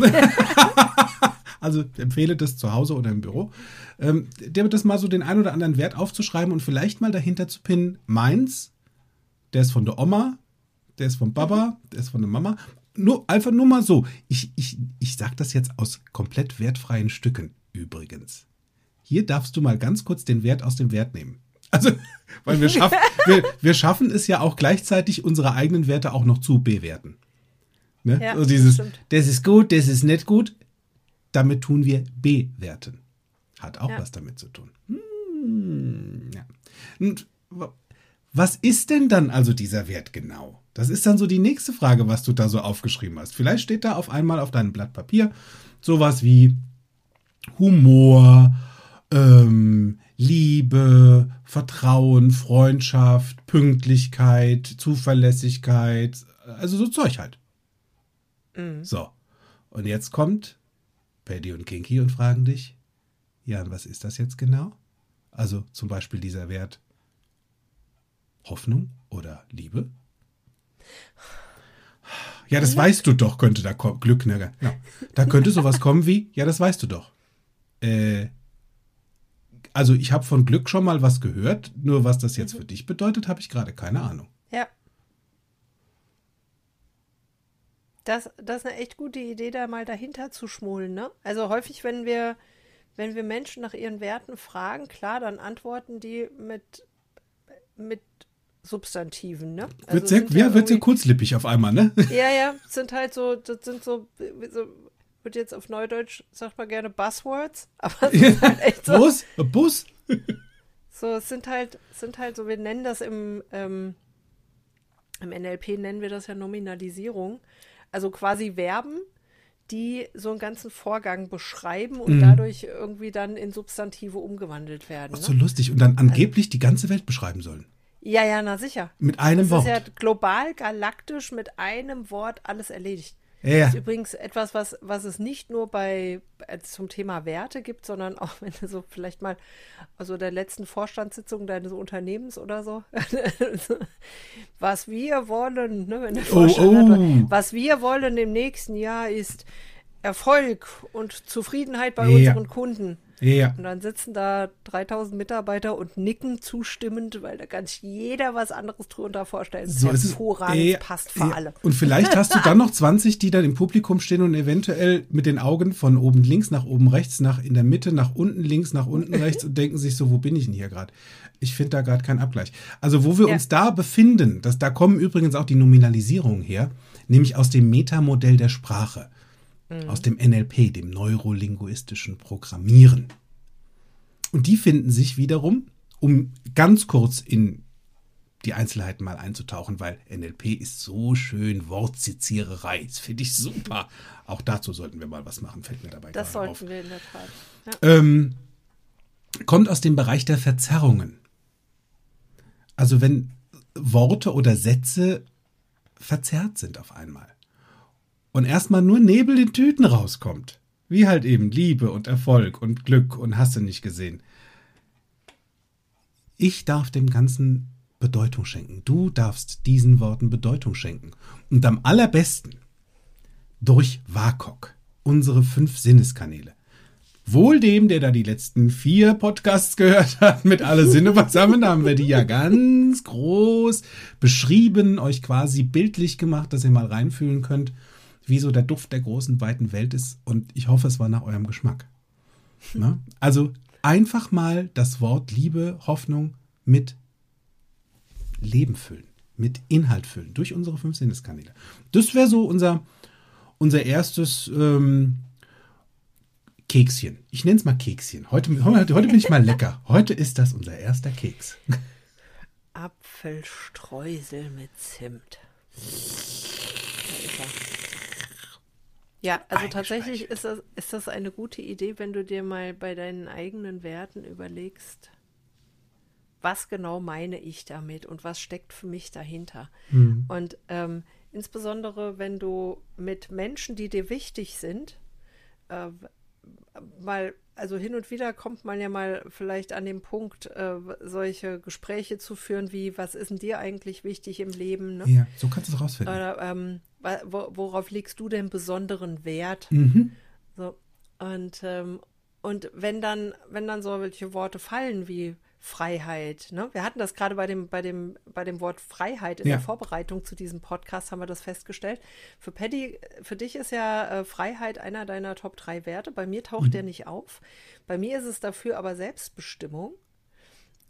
Also empfehle das zu Hause oder im Büro. Ähm, der wird das mal so den ein oder anderen Wert aufzuschreiben und vielleicht mal dahinter zu pinnen. Meins, der ist von der Oma, der ist von Baba, der ist von der Mama. Nur, einfach nur mal so. Ich, ich, ich sage das jetzt aus komplett wertfreien Stücken übrigens. Hier darfst du mal ganz kurz den Wert aus dem Wert nehmen. Also, weil wir schaffen, wir, wir schaffen es ja auch gleichzeitig, unsere eigenen Werte auch noch zu bewerten. Ne? Ja, also dieses, stimmt. das ist gut, das ist nicht gut. Damit tun wir bewerten. Hat auch Ja. was damit zu tun. Hm, ja. Und wa- was ist denn dann also dieser Wert genau? Das ist dann so die nächste Frage, was du da so aufgeschrieben hast. Vielleicht steht da auf einmal auf deinem Blatt Papier sowas wie Humor, ähm, Liebe, Vertrauen, Freundschaft, Pünktlichkeit, Zuverlässigkeit, also so Zeug halt. So. Und jetzt kommt Paddy und Kinky und fragen dich, Jan, was ist das jetzt genau? Also zum Beispiel dieser Wert Hoffnung oder Liebe? Ja, das weißt du doch, könnte da kommen. Glück, ne? Ja. Da könnte sowas kommen wie, ja, das weißt du doch. Äh, also ich habe von Glück schon mal was gehört, nur was das jetzt für dich bedeutet, habe ich gerade keine Ahnung. Ja. Das, das ist eine echt gute Idee, da mal dahinter zu schmulen, ne? Also häufig, wenn wir, wenn wir Menschen nach ihren Werten fragen, klar, dann antworten die mit, mit Substantiven, ne? Also Wird sehr, sind ja, wird sehr kurzlippig auf einmal, ne? Ja, ja, sind halt so, das sind so, so wird jetzt auf Neudeutsch, sagt man gerne Buzzwords, aber es ist halt echt so, Bus? Bus? so, es sind halt, sind halt so, wir nennen das im, ähm, im NLP nennen wir das ja Nominalisierung. Also quasi Verben, die so einen ganzen Vorgang beschreiben und Mhm. dadurch irgendwie dann in Substantive umgewandelt werden. Ach, Ne? so lustig. Und dann angeblich die ganze Welt beschreiben sollen. Ja, ja, na sicher. Mit einem Das Wort. ist ja global, galaktisch mit einem Wort alles erledigt. Ja. Das ist übrigens etwas, was, was es nicht nur bei äh, zum Thema Werte gibt, sondern auch wenn du so vielleicht mal also der letzten Vorstandssitzung deines Unternehmens oder so, was wir wollen, ne, wenn der Oh, Vorstand hat, oh. was wir wollen im nächsten Jahr ist Erfolg und Zufriedenheit bei Ja. unseren Kunden. Ja. Und dann sitzen da 3000 Mitarbeiter und nicken zustimmend, weil da kann sich jeder was anderes drunter vorstellen. So ist es. Hervorragend, Ja, passt für ja. alle. Und vielleicht hast du dann noch 20, die dann im Publikum stehen und eventuell mit den Augen von oben links nach oben rechts, nach in der Mitte, nach unten links, nach unten rechts und denken sich so, wo bin ich denn hier gerade? Ich finde da gerade keinen Abgleich. Also wo wir Ja. uns da befinden, das, da kommen übrigens auch die Nominalisierungen her, nämlich aus dem Metamodell der Sprache, aus dem NLP, dem neurolinguistischen Programmieren. Und die finden sich wiederum, um ganz kurz in die Einzelheiten mal einzutauchen, weil NLP ist so schön Wortzitiererei. Das finde ich super. Auch dazu sollten wir mal was machen, fällt mir dabei Das sollten auf. wir in der Tat. Ja. Ähm, kommt aus dem Bereich der Verzerrungen. Also wenn Worte oder Sätze verzerrt sind auf einmal und erstmal nur Nebel in Tüten rauskommt, wie halt eben Liebe und Erfolg und Glück und hast du nicht gesehen. Ich darf dem Ganzen Bedeutung schenken. Du darfst diesen Worten Bedeutung schenken. Und am allerbesten durch WAKOK, unsere fünf Sinneskanäle. Wohl dem, der da die letzten vier Podcasts gehört hat, mit alle Sinne beisammen, da haben wir die ja ganz groß beschrieben, euch quasi bildlich gemacht, dass ihr mal reinfühlen könnt, wie so der Duft der großen, weiten Welt ist. Und ich hoffe, es war nach eurem Geschmack. Na? Also einfach mal das Wort Liebe, Hoffnung mit Leben füllen, mit Inhalt füllen, durch unsere fünf Sinneskanäle. Das wäre so unser, unser erstes ähm, Kekschen. Ich nenne es mal Kekschen. Heute, heute, heute bin ich mal lecker. Heute ist das unser erster Keks. Apfelstreusel mit Zimt. Da ist er. Ja, also tatsächlich ist das, ist das eine gute Idee, wenn du dir mal bei deinen eigenen Werten überlegst, was genau meine ich damit und was steckt für mich dahinter. Und ähm, insbesondere, wenn du mit Menschen, die dir wichtig sind, äh, mal, also hin und wieder kommt man ja mal vielleicht an den Punkt, äh, solche Gespräche zu führen, wie, was ist denn dir eigentlich wichtig im Leben? Ne? Ja, so kannst du es rausfinden. Oder ähm, worauf legst du denn besonderen Wert? Mhm. So, Und, ähm, und wenn dann, wenn dann so welche Worte fallen wie Freiheit, ne? Wir hatten das gerade bei dem, bei dem, bei dem Wort Freiheit in Ja. der Vorbereitung zu diesem Podcast haben wir das festgestellt. Für Paddy, für dich ist ja äh, Freiheit einer deiner Top drei Werte. Bei mir taucht der nicht auf. Bei mir ist es dafür aber Selbstbestimmung.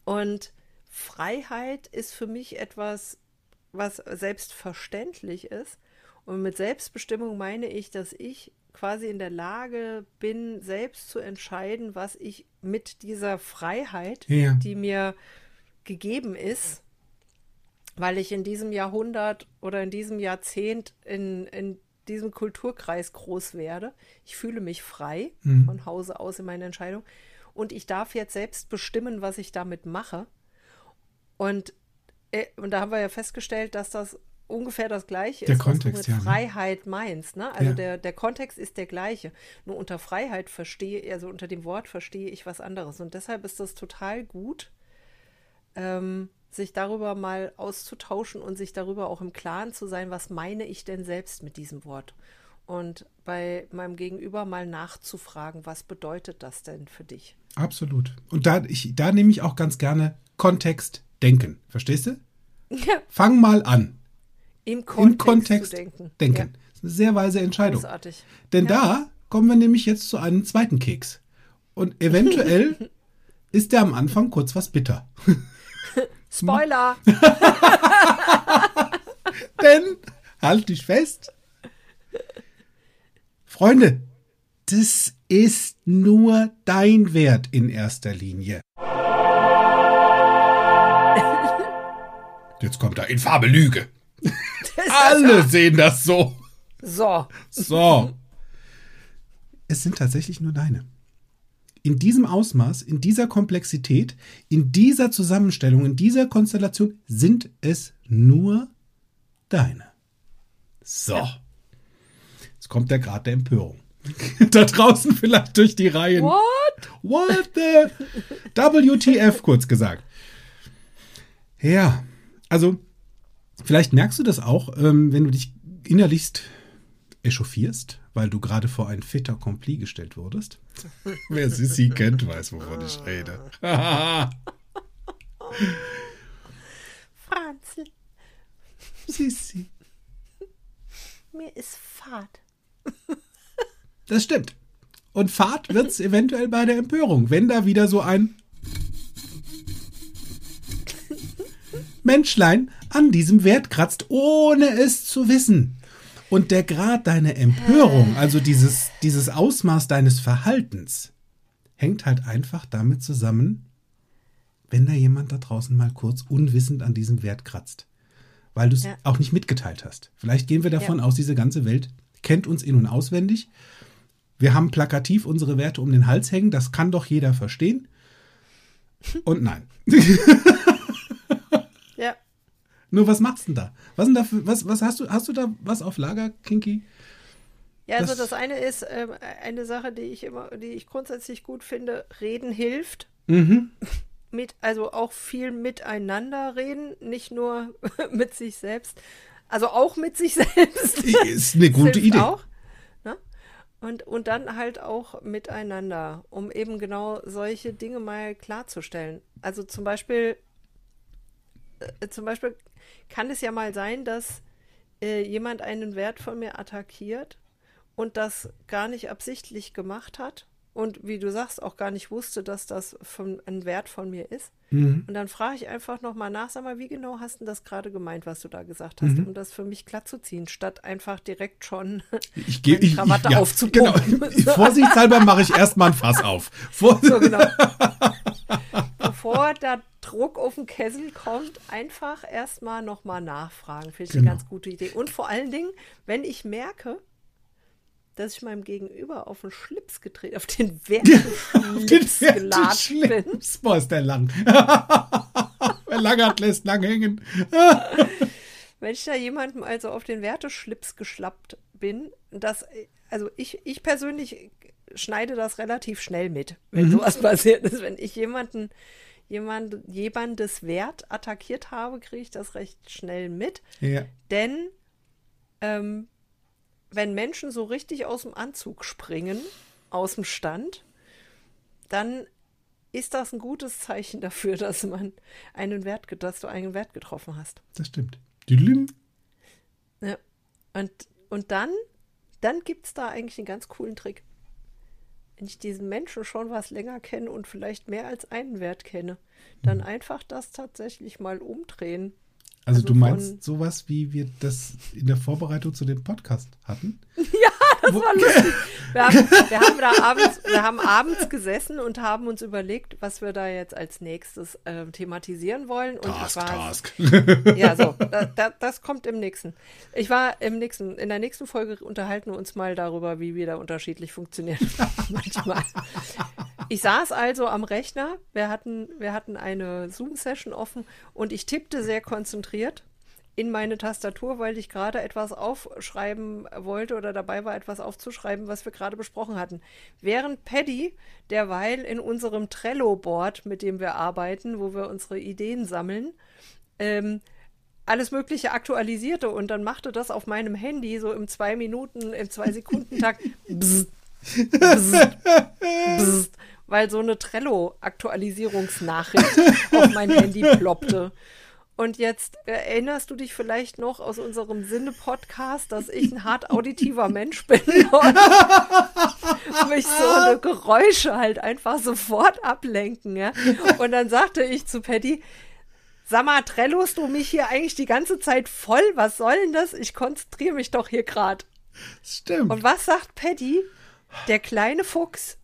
Und Freiheit ist für mich etwas, was selbstverständlich ist. Und mit Selbstbestimmung meine ich, dass ich quasi in der Lage bin, selbst zu entscheiden, was ich mit dieser Freiheit, Ja. die mir gegeben ist, weil ich in diesem Jahrhundert oder in diesem Jahrzehnt in, in diesem Kulturkreis groß werde. Ich fühle mich frei von Hause aus in meiner Entscheidung. Und ich darf jetzt selbst bestimmen, was ich damit mache. Und, äh, und da haben wir ja festgestellt, dass das ungefähr das Gleiche Der ist, Kontext, was du ja, mit ne? Freiheit meinst. Ne? Also Ja. der, der Kontext ist der gleiche. Nur unter Freiheit verstehe, also unter dem Wort verstehe ich was anderes. Und deshalb ist das total gut, ähm, sich darüber mal auszutauschen und sich darüber auch im Klaren zu sein, was meine ich denn selbst mit diesem Wort. Und bei meinem Gegenüber mal nachzufragen, was bedeutet das denn für dich? Absolut. Und da, ich, da nehme ich auch ganz gerne Kontext denken. Verstehst du? Ja, Fang mal an. Im Kontext, Im Kontext denken. denken. Das ist eine sehr weise Ja, Entscheidung. großartig. Denn da kommen wir nämlich jetzt zu einem zweiten Keks. Und eventuell ist der am Anfang kurz was bitter. Spoiler! Denn, halt dich fest, Freunde, das ist nur dein Wert in erster Linie. Jetzt kommt da infame Lüge. Alle sehen das so. So, So. Es sind tatsächlich nur deine. In diesem Ausmaß, in dieser Komplexität, in dieser Zusammenstellung, in dieser Konstellation sind es nur deine. So. Jetzt kommt der Grad der Empörung. da draußen vielleicht durch die Reihen. what? What the WTF, kurz gesagt. Ja, also vielleicht merkst du das auch, ähm, wenn du dich innerlichst echauffierst, weil du gerade vor ein fait accompli gestellt wurdest. Wer Sissi kennt, weiß, wovon ich rede. Franzl, Sissi. mir ist Fahrt. Das stimmt. Und Fahrt wird's eventuell bei der Empörung, wenn da wieder so ein Menschlein an diesem Wert kratzt, ohne es zu wissen. Und der Grad deiner Empörung, also dieses, dieses Ausmaß deines Verhaltens, hängt halt einfach damit zusammen, wenn da jemand da draußen mal kurz unwissend an diesem Wert kratzt. Weil du es Ja. auch nicht mitgeteilt hast. Vielleicht gehen wir davon aus, diese ganze Welt kennt uns in- und auswendig. Wir haben plakativ unsere Werte um den Hals hängen, das kann doch jeder verstehen. Und nein. Nur was machst du denn da? Was denn da für, was, was hast du, hast du da was auf Lager, Kinky? Ja, also Das- eine ist ähm, eine Sache, die ich immer, die ich grundsätzlich gut finde. Reden hilft. Mhm. Mit, also auch viel miteinander reden, nicht nur mit sich selbst. Also auch mit sich selbst. Ist eine gute Idee. Auch, ne? und, und dann halt auch miteinander, um eben genau solche Dinge mal klarzustellen. Also zum Beispiel, äh, zum Beispiel kann es ja mal sein, dass äh, jemand einen Wert von mir attackiert und das gar nicht absichtlich gemacht hat und wie du sagst, auch gar nicht wusste, dass das von, ein Wert von mir ist. Mhm. Und dann frage ich einfach nochmal nach, sag mal, wie genau hast du das gerade gemeint, was du da gesagt hast, Mhm. um das für mich glatt zu ziehen, statt einfach direkt schon Ich gehe meine ich, Krawatte ich, ja, aufzupumpen. Genau. Vorsichtshalber mache ich erstmal ein Fass auf. Vor, so genau. Bevor der Druck auf den Kessel kommt, einfach erstmal nochmal nachfragen. Finde ich Genau. eine ganz gute Idee. Und vor allen Dingen, wenn ich merke, dass ich meinem Gegenüber auf den Schlips gedreht, auf den Werteschlips gelatscht bin. Schlips. Boah, ist der lang. Wer lang hat, lässt lang hängen. Wenn ich da jemandem also auf den Werteschlips geschlappt bin, das, also ich, ich persönlich schneide das relativ schnell mit, wenn sowas passiert ist. Wenn ich jemanden, jemand, jemandes Wert attackiert habe, kriege ich das recht schnell mit. Ja. Denn ähm, wenn Menschen so richtig aus dem Anzug springen aus dem Stand, dann ist das ein gutes Zeichen dafür, dass man einen Wert, dass du einen Wert getroffen hast. Das stimmt. Düdelüm. Ja. Und, und dann, dann gibt es da eigentlich einen ganz coolen Trick. Wenn ich diesen Menschen schon was länger kenne und vielleicht mehr als einen Wert kenne, dann Mhm. einfach das tatsächlich mal umdrehen. Also, Also du meinst sowas, wie wir das in der Vorbereitung zu dem Podcast hatten? Das war lustig. Wir haben, wir haben da abends, wir haben abends gesessen und haben uns überlegt, was wir da jetzt als nächstes ähm, thematisieren wollen. Und Task, war, Task. Ja, so, da, da, das kommt im nächsten. Ich war im nächsten, in der nächsten Folge unterhalten wir uns mal darüber, wie wir da unterschiedlich funktionieren. Manchmal. Ich saß also am Rechner, wir hatten, wir hatten eine Zoom-Session offen und ich tippte sehr konzentriert in meine Tastatur, weil ich gerade etwas aufschreiben wollte oder dabei war, etwas aufzuschreiben, was wir gerade besprochen hatten. Während Paddy derweil in unserem Trello-Board, mit dem wir arbeiten, wo wir unsere Ideen sammeln, ähm, alles Mögliche aktualisierte und dann machte das auf meinem Handy so im zwei Minuten, im zwei Sekunden Takt, bzzt, bzzt, bzzt, weil so eine Trello-Aktualisierungsnachricht auf mein Handy ploppte. Und jetzt äh, erinnerst du dich vielleicht noch aus unserem Sinne-Podcast, dass ich ein hart auditiver Mensch bin und mich so eine Geräusche halt einfach sofort ablenken. Ja? Und dann sagte ich zu Patty, Sag mal, Trellost du mich hier eigentlich die ganze Zeit voll? Was soll denn das? Ich konzentriere mich doch hier gerade. Stimmt. Und was sagt Paddy? Der kleine Fuchs.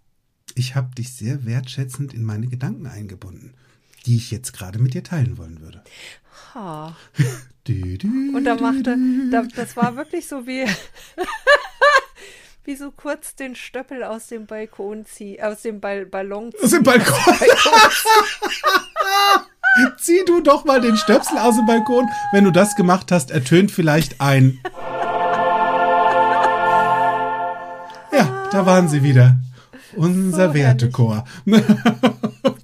Ich habe dich sehr wertschätzend in meine Gedanken eingebunden, die ich jetzt gerade mit dir teilen wollen würde. Ha. Dü, dü, Und da machte, da, das war wirklich so wie, wie so kurz den Stöppel aus dem Balkon ziehen, aus dem Ball Ballon Aus dem Balkon. Zieh du doch mal den Stöpsel aus dem Balkon. Wenn du das gemacht hast, ertönt vielleicht ein. Ja, da waren sie wieder. Unser So Wertechor.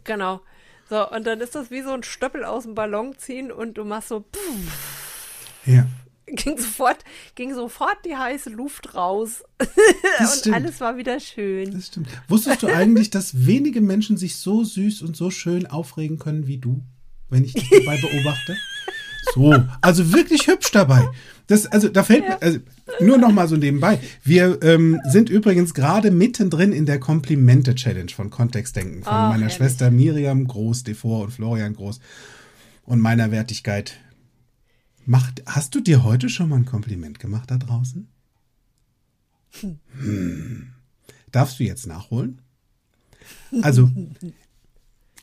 Genau. So, und dann ist das wie so ein Stöppel aus dem Ballon ziehen und du machst so, pff, ja, ging sofort, ging sofort die heiße Luft raus. und stimmt. alles war wieder schön. Das stimmt. Wusstest du eigentlich, dass wenige Menschen sich so süß und so schön aufregen können wie du, wenn ich dich dabei beobachte? So, also wirklich hübsch dabei. Das, also da fällt mir, also nur noch mal so nebenbei. Wir ähm, sind übrigens gerade mittendrin in der Komplimente-Challenge von Kontextdenken von Ach, meiner herrlich. Schwester Miriam Groß, Devor und Florian Groß und meiner Wertigkeit. Macht, hast du dir heute schon mal ein Kompliment gemacht da draußen? Hm. Darfst du jetzt nachholen? Also,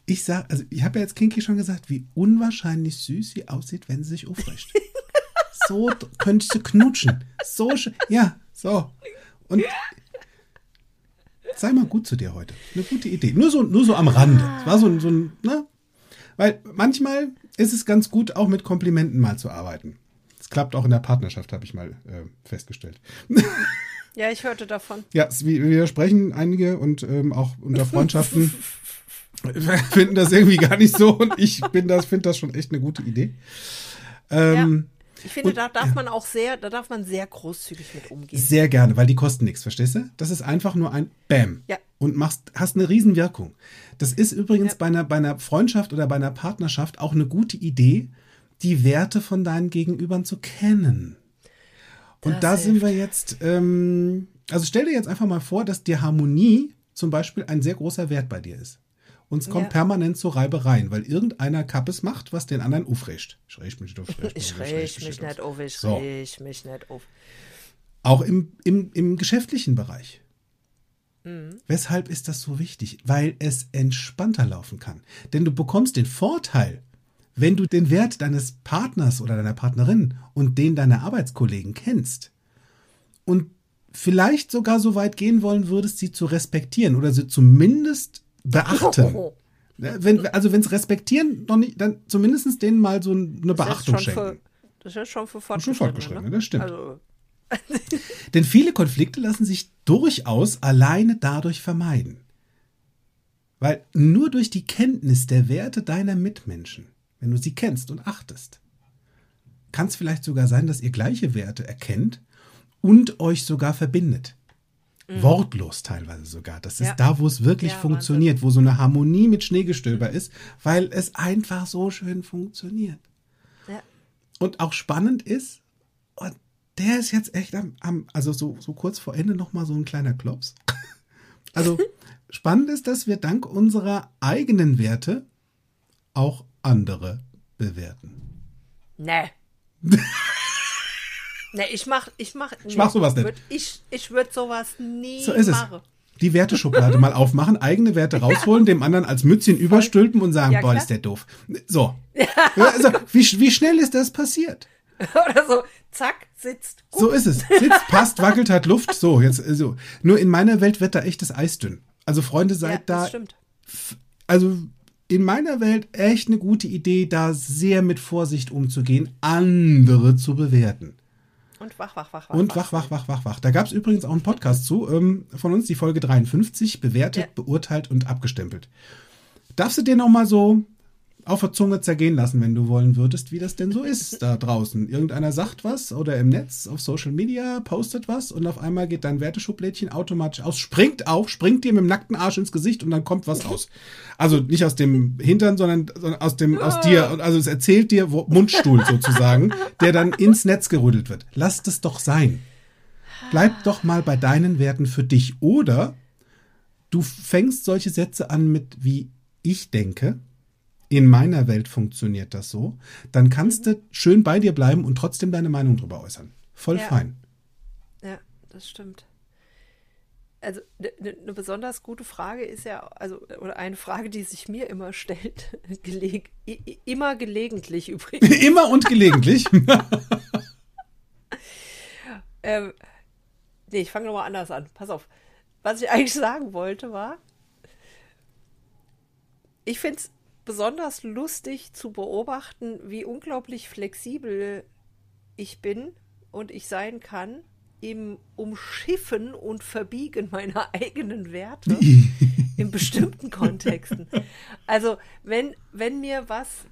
ich sag, also ich habe ja jetzt Kinky schon gesagt, wie unwahrscheinlich süß sie aussieht, wenn sie sich aufrecht. So könntest du knutschen. So, sch- ja, so. Und sei mal gut zu dir heute. Eine gute Idee. Nur so, nur so am Rande. Es war so, ein- so ein, ne? Weil manchmal ist es ganz gut, auch mit Komplimenten mal zu arbeiten. Es klappt auch in der Partnerschaft, habe ich mal äh, festgestellt. Ja, ich hörte davon. Ja, wir, wir sprechen einige und ähm, auch unter Freundschaften finden das irgendwie gar nicht so und ich bin das, finde das schon echt eine gute Idee. Ähm, Ich finde, Und- da darf ja. man auch sehr, da darf man sehr großzügig mit umgehen. Sehr gerne, weil die kosten nichts, verstehst du? Das ist einfach nur ein Bam. Ja. Und machst, hast eine Riesenwirkung. Das ist übrigens Ja. bei, einer, bei einer Freundschaft oder bei einer Partnerschaft auch eine gute Idee, die Werte von deinen Gegenübern zu kennen. Und Das da sind hilft. wir jetzt, ähm, also stell dir jetzt einfach mal vor, dass die Harmonie zum Beispiel ein sehr großer Wert bei dir ist. Und es kommt Ja. permanent zu Reibereien, weil irgendeiner Kappes macht, was den anderen aufrecht. Ich rech mich nicht auf. Ich rech mich nicht auf, ich rech mich nicht auf. Auch im, im, im geschäftlichen Bereich. Mhm. Weshalb ist das so wichtig? Weil es entspannter laufen kann. Denn du bekommst den Vorteil, wenn du den Wert deines Partners oder deiner Partnerin und den deiner Arbeitskollegen kennst und vielleicht sogar so weit gehen wollen würdest, sie zu respektieren oder sie zumindest beachten. Ja, Wenn, also wenn es respektieren noch nicht, dann zumindest denen mal so eine Das Beachtung schon schenken. für, das ist schon für Schon Fortgeschrittene. Fortgeschrittene, ne? das stimmt. Also, Denn viele Konflikte lassen sich durchaus alleine dadurch vermeiden. Weil nur durch die Kenntnis der Werte deiner Mitmenschen, wenn du sie kennst und achtest, kann es vielleicht sogar sein, dass ihr gleiche Werte erkennt und euch sogar verbindet. Wortlos teilweise sogar. Das ist Ja. da, wo es wirklich Ja, funktioniert, wo so eine Harmonie mit Schneegestöber ist, weil es einfach so schön funktioniert. Ja. Und auch spannend ist, und der ist jetzt echt am, am also so, so kurz vor Ende nochmal so ein kleiner Klops. Also spannend ist, dass wir dank unserer eigenen Werte auch andere bewerten. Nee. nee, ich mach, ich mach, nee, mach sowas nicht. Würd, ich ich würde sowas nie So ist es. machen. Die Werteschublade mal aufmachen, eigene Werte rausholen, dem anderen als Mützchen überstülpen und sagen, Ja, boah, klar. ist der doof. So. Also, wie, wie schnell ist das passiert? Oder so, zack, sitzt. So ist es. Sitzt, passt, wackelt, hat Luft. So, jetzt, so. Nur in meiner Welt wird da echt das Eis dünn. Also, Freunde, ja, seid das da, stimmt. also, in meiner Welt echt eine gute Idee, da sehr mit Vorsicht umzugehen, andere zu bewerten. Und wach, wach, wach, wach. Und wach, wach, wach, wach, wach. Da gab es übrigens auch einen Podcast zu, ähm, von uns, die Folge 53, bewertet, Ja. beurteilt und abgestempelt. Darfst du dir noch mal so auf der Zunge zergehen lassen, wenn du wollen würdest, wie das denn so ist da draußen? Irgendeiner sagt was oder im Netz, auf Social Media, postet was und auf einmal geht dein Werteschublädchen automatisch aus, springt auf, springt dir mit dem nackten Arsch ins Gesicht und dann kommt was raus. Also nicht aus dem Hintern, sondern, aus dem, aus dir. Und Also es erzählt dir wo, Mundstuhl sozusagen, der dann ins Netz gerüttelt wird. Lass das doch sein. Bleib doch mal bei deinen Werten für dich. Oder du fängst solche Sätze an mit wie ich denke. In meiner Welt funktioniert das so. Dann kannst du schön bei dir bleiben und trotzdem deine Meinung drüber äußern. Voll Ja. fein. Ja, das stimmt. Also eine ne besonders gute Frage ist ja, also oder eine Frage, die sich mir immer stellt, geleg, immer gelegentlich übrigens. Immer und gelegentlich. ähm, nee, ich fange nochmal anders an. Pass auf. Was ich eigentlich sagen wollte war, ich finde es besonders lustig zu beobachten, wie unglaublich flexibel ich bin und ich sein kann im Umschiffen und Verbiegen meiner eigenen Werte in bestimmten Kontexten. Also wenn, wenn mir was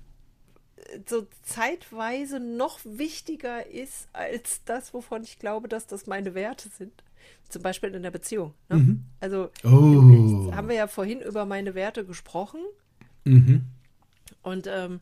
äh, so zeitweise noch wichtiger ist als das, wovon ich glaube, dass das meine Werte sind. Zum Beispiel in der Beziehung. Ne? Also Oh. haben wir ja vorhin über meine Werte gesprochen. Mhm. Und ähm,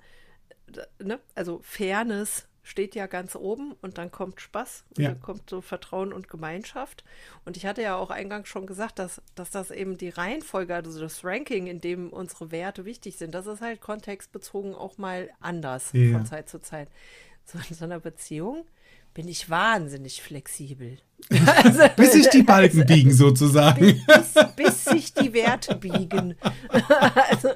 ne? also Fairness steht ja ganz oben und dann kommt Spaß und Ja. dann kommt so Vertrauen und Gemeinschaft. Und ich hatte ja auch eingangs schon gesagt, dass, dass das eben die Reihenfolge, also das Ranking, in dem unsere Werte wichtig sind, das ist halt kontextbezogen auch mal anders Ja. von Zeit zu Zeit. So in so einer Beziehung bin ich wahnsinnig flexibel. Bis sich die Balken biegen sozusagen. bis, bis sich die Werte biegen. also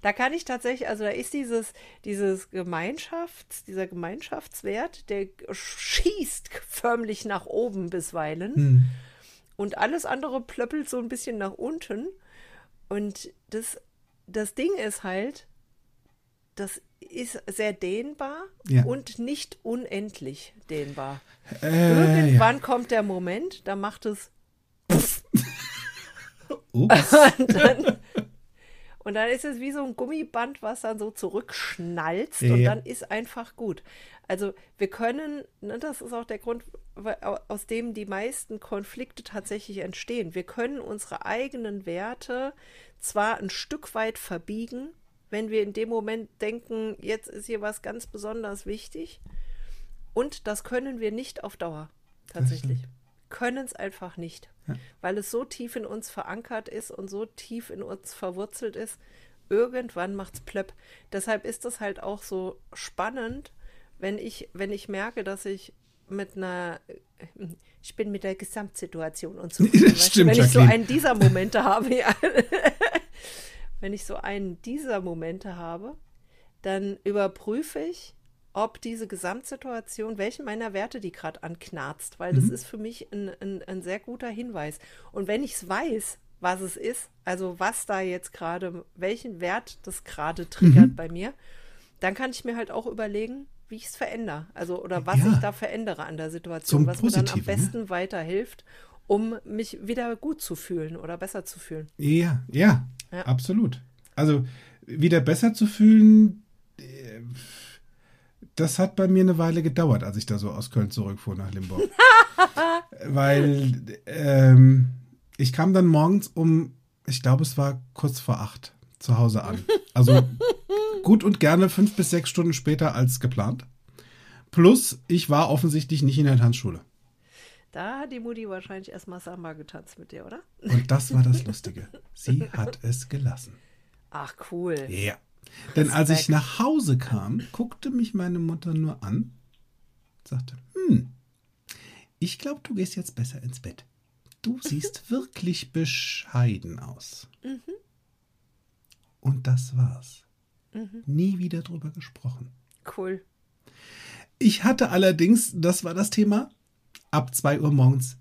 da kann ich tatsächlich, also da ist dieses, dieses Gemeinschafts, dieser Gemeinschaftswert, der schießt förmlich nach oben bisweilen. Und alles andere plöppelt so ein bisschen nach unten. Und das, das Ding ist halt, das ist sehr dehnbar Ja. und nicht unendlich dehnbar. Äh, ja. Irgendwann kommt der Moment, da macht es Ups. und dann, und dann ist es wie so ein Gummiband, was dann so zurückschnalzt und Ja. dann ist einfach gut. Also wir können, ne, das ist auch der Grund, aus dem die meisten Konflikte tatsächlich entstehen. Wir können unsere eigenen Werte zwar ein Stück weit verbiegen, wenn wir in dem Moment denken, jetzt ist hier was ganz besonders wichtig. Und das können wir nicht auf Dauer tatsächlich. Können es einfach nicht, weil es so tief in uns verankert ist und so tief in uns verwurzelt ist. Irgendwann macht's plöpp. Deshalb ist es halt auch so spannend, wenn ich, wenn ich merke, dass ich mit einer, ich bin mit der Gesamtsituation. Das weißt du, stimmt, wenn ich so Jacqueline. einen dieser Momente habe, ja. wenn ich so einen dieser Momente habe, dann überprüfe ich, ob diese Gesamtsituation, welchen meiner Werte die gerade anknarzt, weil das ist für mich ein, ein, ein sehr guter Hinweis. Und wenn ich es weiß, was es ist, also was da jetzt gerade, welchen Wert das gerade triggert bei mir, dann kann ich mir halt auch überlegen, wie ich es verändere. Also oder was Ja. ich da verändere an der Situation, Zum was mir dann am ne? besten weiterhilft, um mich wieder gut zu fühlen oder besser zu fühlen. Ja, ja, Ja. absolut. Also wieder besser zu fühlen, das hat bei mir eine Weile gedauert, als ich da so aus Köln zurückfuhr nach Limburg. Weil ähm, ich kam dann morgens um, ich glaube, es war kurz vor acht zu Hause an. Also gut und gerne fünf bis sechs Stunden später als geplant. Plus, ich war offensichtlich nicht in der Tanzschule. Da hat die Mutti wahrscheinlich erstmal Samba getanzt mit dir, oder? Und das war das Lustige. Sie hat es gelassen. Ach, cool. Ja. Denn als ich nach Hause kam, guckte mich meine Mutter nur an, sagte, hm, ich glaube, du gehst jetzt besser ins Bett. Du siehst wirklich bescheiden aus. Mhm. Und das war's. Mhm. Nie wieder drüber gesprochen. Cool. Ich hatte allerdings, das war das Thema, ab 2 Uhr morgens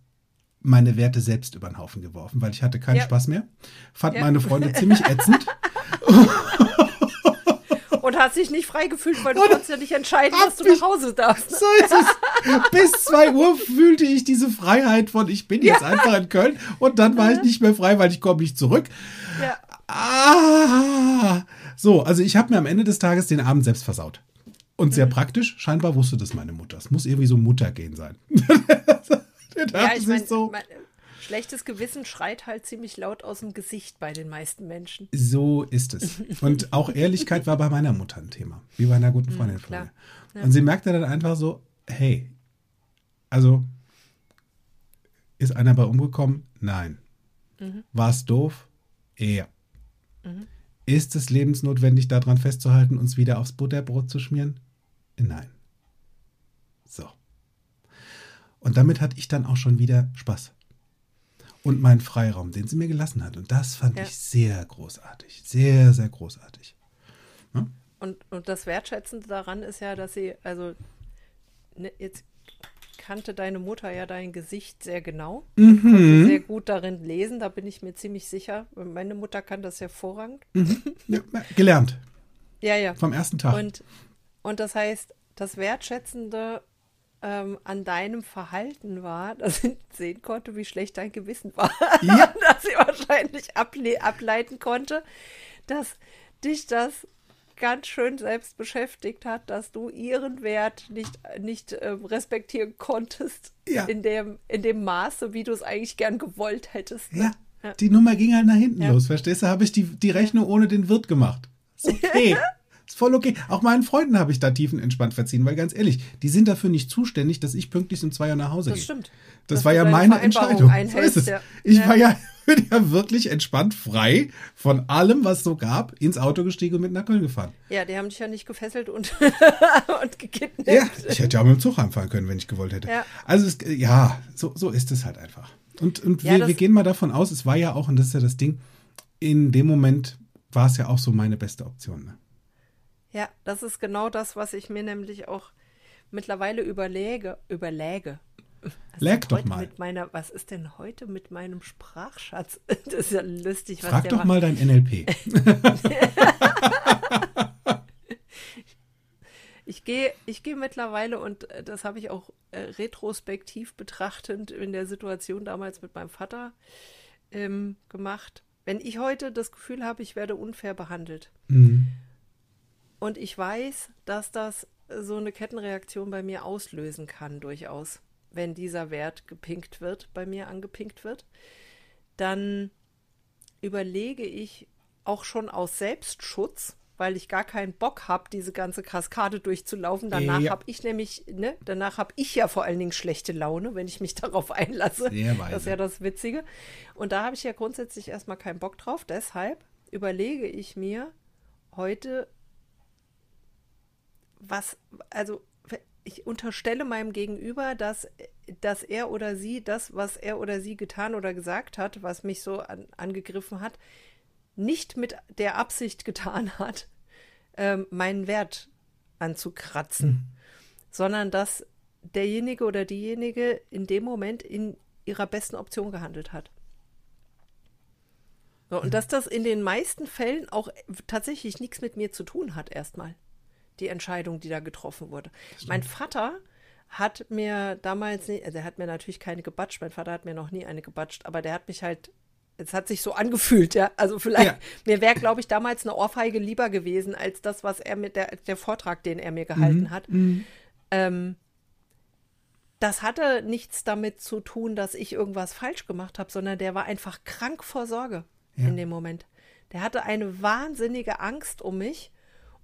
meine Werte selbst über den Haufen geworfen, weil ich hatte keinen Ja. Spaß mehr. Fand Ja. meine Freunde ziemlich ätzend. Und hast dich nicht frei gefühlt, weil du Und konntest ja nicht entscheiden, dass du nach Hause darfst. So ist es. Bis 2 Uhr fühlte ich diese Freiheit von, ich bin jetzt einfach in Köln und dann war ich nicht mehr frei, weil ich komme nicht zurück. Ja. Ah! So, also ich habe mir am Ende des Tages den Abend selbst versaut. Und Mhm. sehr praktisch, scheinbar wusste das meine Mutter. Es muss irgendwie so Muttergehen sein. Ja, ich meine, so, mein, schlechtes Gewissen schreit halt ziemlich laut aus dem Gesicht bei den meisten Menschen. so ist es. Und auch Ehrlichkeit war bei meiner Mutter ein Thema, wie bei einer guten Freundin von klar. mir. Ja. Und sie merkte dann einfach so, hey, also ist einer bei umgekommen? Nein. War es doof? Ja. Ist es lebensnotwendig, daran festzuhalten, uns wieder aufs Butterbrot zu schmieren? Nein. So. Und damit hatte ich dann auch schon wieder Spaß. Und meinen Freiraum, den sie mir gelassen hat. Und das fand Ja. ich sehr großartig. Sehr, sehr großartig. Und, und das Wertschätzende daran ist ja, dass sie, also, ne, jetzt kannte deine Mutter ja dein Gesicht sehr genau, Mhm. sehr gut darin lesen, da bin ich mir ziemlich sicher. Meine Mutter kann das hervorragend. Ja, gelernt. Ja, ja. Vom ersten Tag. Und, und das heißt, das Wertschätzende ähm, an deinem Verhalten war, dass sie sehen konnte, wie schlecht dein Gewissen war. Ja. dass sie wahrscheinlich able ableiten konnte, dass dich das ganz schön selbst beschäftigt hat, dass du ihren Wert nicht, nicht ähm, respektieren konntest Ja. in, dem, in dem Maße, wie du es eigentlich gern gewollt hättest. Ne? Ja, die Nummer ging halt nach hinten Ja. los, verstehst du? Habe ich die, die Rechnung ohne den Wirt gemacht. Okay. Ist voll okay. Auch meinen Freunden habe ich da tiefenentspannt verziehen, weil ganz ehrlich, die sind dafür nicht zuständig, dass ich pünktlich um zwei Uhr nach Hause Das gehe. stimmt. Das Dass war ja meine Entscheidung. So ist es. ja. Ich Ja. war ja, bin ja wirklich entspannt frei von allem, was so gab, ins Auto gestiegen und mit nach Köln gefahren. Ja, die haben dich ja nicht gefesselt und, und gekidnappt. Ja, ich hätte ja auch mit dem Zug heimfahren können, wenn ich gewollt hätte. Ja. Also, es, ja, so, so ist es halt einfach. Und, und Ja, wir, das- wir gehen mal davon aus, es war ja auch, und das ist ja das Ding, in dem Moment war es ja auch so meine beste Option. Ne? Ja, das ist genau das, was ich mir nämlich auch mittlerweile überlege, überläge. Was Läg ist doch mal. Mit meiner, was ist denn heute mit meinem Sprachschatz? Das ist ja lustig, was Frag doch war. mal dein NLP. Ich gehe, ich gehe mittlerweile und äh, das habe ich auch äh, retrospektiv betrachtend in der Situation damals mit meinem Vater ähm, gemacht. Wenn ich heute das Gefühl habe, ich werde unfair behandelt Mhm. Und ich weiß, dass das so eine Kettenreaktion bei mir auslösen kann, durchaus, wenn dieser Wert gepinkt wird, bei mir angepinkt wird, dann überlege ich auch schon aus Selbstschutz, weil ich gar keinen Bock habe, diese ganze Kaskade durchzulaufen. Danach Ja. habe ich nämlich, ne, danach habe ich ja vor allen Dingen schlechte Laune, wenn ich mich darauf einlasse. Sehr. Das ist ja das Witzige. Und da habe ich ja grundsätzlich erstmal keinen Bock drauf. Deshalb überlege ich mir heute, was, also ich unterstelle meinem Gegenüber, dass, dass er oder sie das, was er oder sie getan oder gesagt hat, was mich so an, angegriffen hat, nicht mit der Absicht getan hat, ähm, meinen Wert anzukratzen, sondern dass derjenige oder diejenige in dem Moment in ihrer besten Option gehandelt hat. So, und dass das in den meisten Fällen auch tatsächlich nichts mit mir zu tun hat, erstmal. Die Entscheidung, die da getroffen wurde. Mein Vater hat mir damals nicht, also er hat mir natürlich keine gebatscht, mein Vater hat mir noch nie eine gebatscht, aber der hat mich halt, es hat sich so angefühlt, ja. Also vielleicht, Ja. mir wäre, glaube ich, damals eine Ohrfeige lieber gewesen, als das, was er mit der, der Vortrag, den er mir gehalten hat. Ähm, das hatte nichts damit zu tun, dass ich irgendwas falsch gemacht habe, sondern der war einfach krank vor Sorge Ja. in dem Moment. Der hatte eine wahnsinnige Angst um mich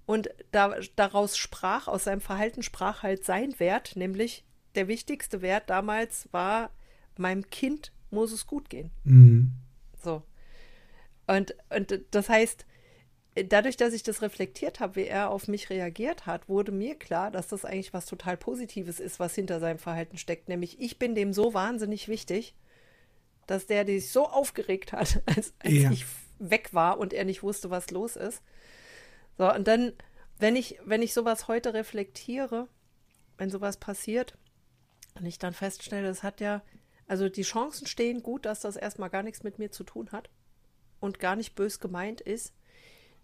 und da, daraus sprach, aus seinem Verhalten sprach halt sein Wert, nämlich der wichtigste Wert damals war, meinem Kind muss es gut gehen. Mhm. So. Und, und das heißt, dadurch, dass ich das reflektiert habe, wie er auf mich reagiert hat, wurde mir klar, dass das eigentlich was total Positives ist, was hinter seinem Verhalten steckt. Nämlich, ich bin dem so wahnsinnig wichtig, dass der sich so aufgeregt hat, als, als Ja. ich weg war und er nicht wusste, was los ist. So, und dann, wenn ich, wenn ich sowas heute reflektiere, wenn sowas passiert, und ich dann feststelle, es hat ja, also die Chancen stehen gut, dass das erstmal gar nichts mit mir zu tun hat und gar nicht bös gemeint ist,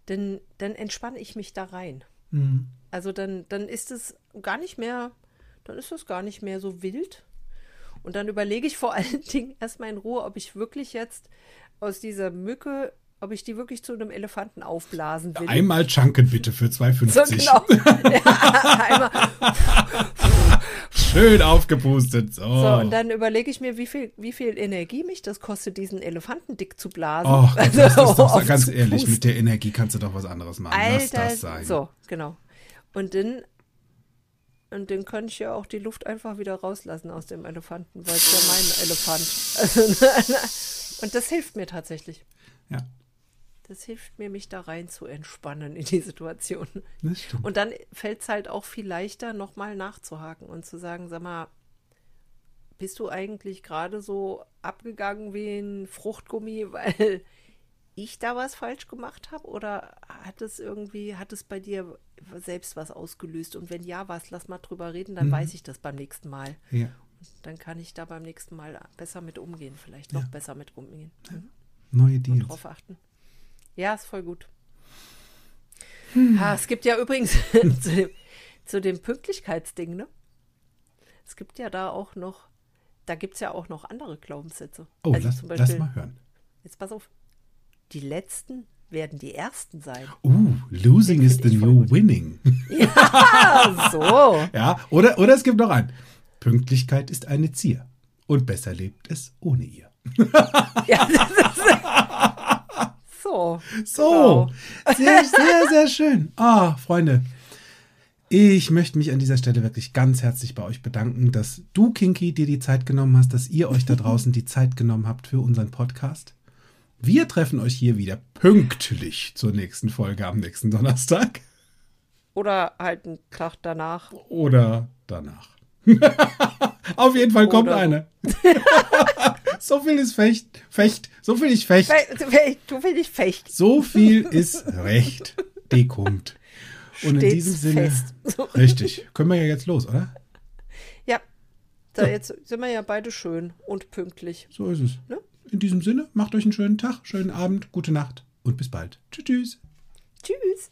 denn dann entspanne ich mich da rein. Mhm. Also dann, dann ist es gar nicht mehr, dann ist es gar nicht mehr so wild. Und dann überlege ich vor allen Dingen erstmal in Ruhe, ob ich wirklich jetzt aus dieser Mücke, ob ich die wirklich zu einem Elefanten aufblasen will. Einmal Chunken bitte für 2,50. so genau. ja. Schön aufgepustet. So. So, und dann überlege ich mir, wie viel, wie viel Energie mich das kostet, diesen Elefanten dick zu blasen. Oh, Also, das ist doch so, auf ganz ehrlich, mit der Energie kannst du doch was anderes machen. Lass Alter, das sein. so, genau. Und dann, und dann kann ich ja auch die Luft einfach wieder rauslassen aus dem Elefanten, weil es ja mein Elefant. Also, und das hilft mir tatsächlich. Ja, Das hilft mir, mich da rein zu entspannen in die Situation. Und dann fällt es halt auch viel leichter, nochmal nachzuhaken und zu sagen, sag mal, bist du eigentlich gerade so abgegangen wie ein Fruchtgummi, weil ich da was falsch gemacht habe? Oder hat es irgendwie, hat es bei dir selbst was ausgelöst? Und wenn ja, was, lass mal drüber reden, dann Mhm. weiß ich das beim nächsten Mal. ja. Dann kann ich da beim nächsten Mal besser mit umgehen, vielleicht noch Ja. besser mit umgehen. Mhm Neue und Deals. drauf achten. Ja, ist voll gut. Hm. Ah, es gibt ja übrigens zu dem, zu dem Pünktlichkeitsding, ne? Es gibt ja da auch noch, da gibt es ja auch noch andere Glaubenssätze. Oh, also lass, zum lass Beispiel, mal hören. jetzt pass auf, die Letzten werden die Ersten sein. Uh, losing Den is the new winning. Ah, so. ja, oder, oder es gibt noch einen. Pünktlichkeit ist eine Zier. Und besser lebt es ohne ihr. Ja, das ist, so. So, Genau. sehr, sehr, sehr schön. Ah, Freunde, ich möchte mich an dieser Stelle wirklich ganz herzlich bei euch bedanken, dass du, Kinky, dir die Zeit genommen hast, dass ihr euch da draußen die Zeit genommen habt für unseren Podcast. Wir treffen euch hier wieder pünktlich zur nächsten Folge am nächsten Donnerstag Oder halt einen Tag danach. oder danach. Auf jeden Fall kommt Oder eine. So viel ist Fecht, Fecht, so viel ist Fecht. Fe- Du will nicht fechten. So viel ist recht. Dekummt. Und in Stets diesem Sinne. fest. So. Richtig. Können wir ja jetzt los, oder? Ja. Da So. jetzt sind wir ja beide schön und pünktlich. So ist es. Ne? In diesem Sinne, macht euch einen schönen Tag, schönen Abend, gute Nacht und bis bald. Tschüss. tschüss. Tschüss.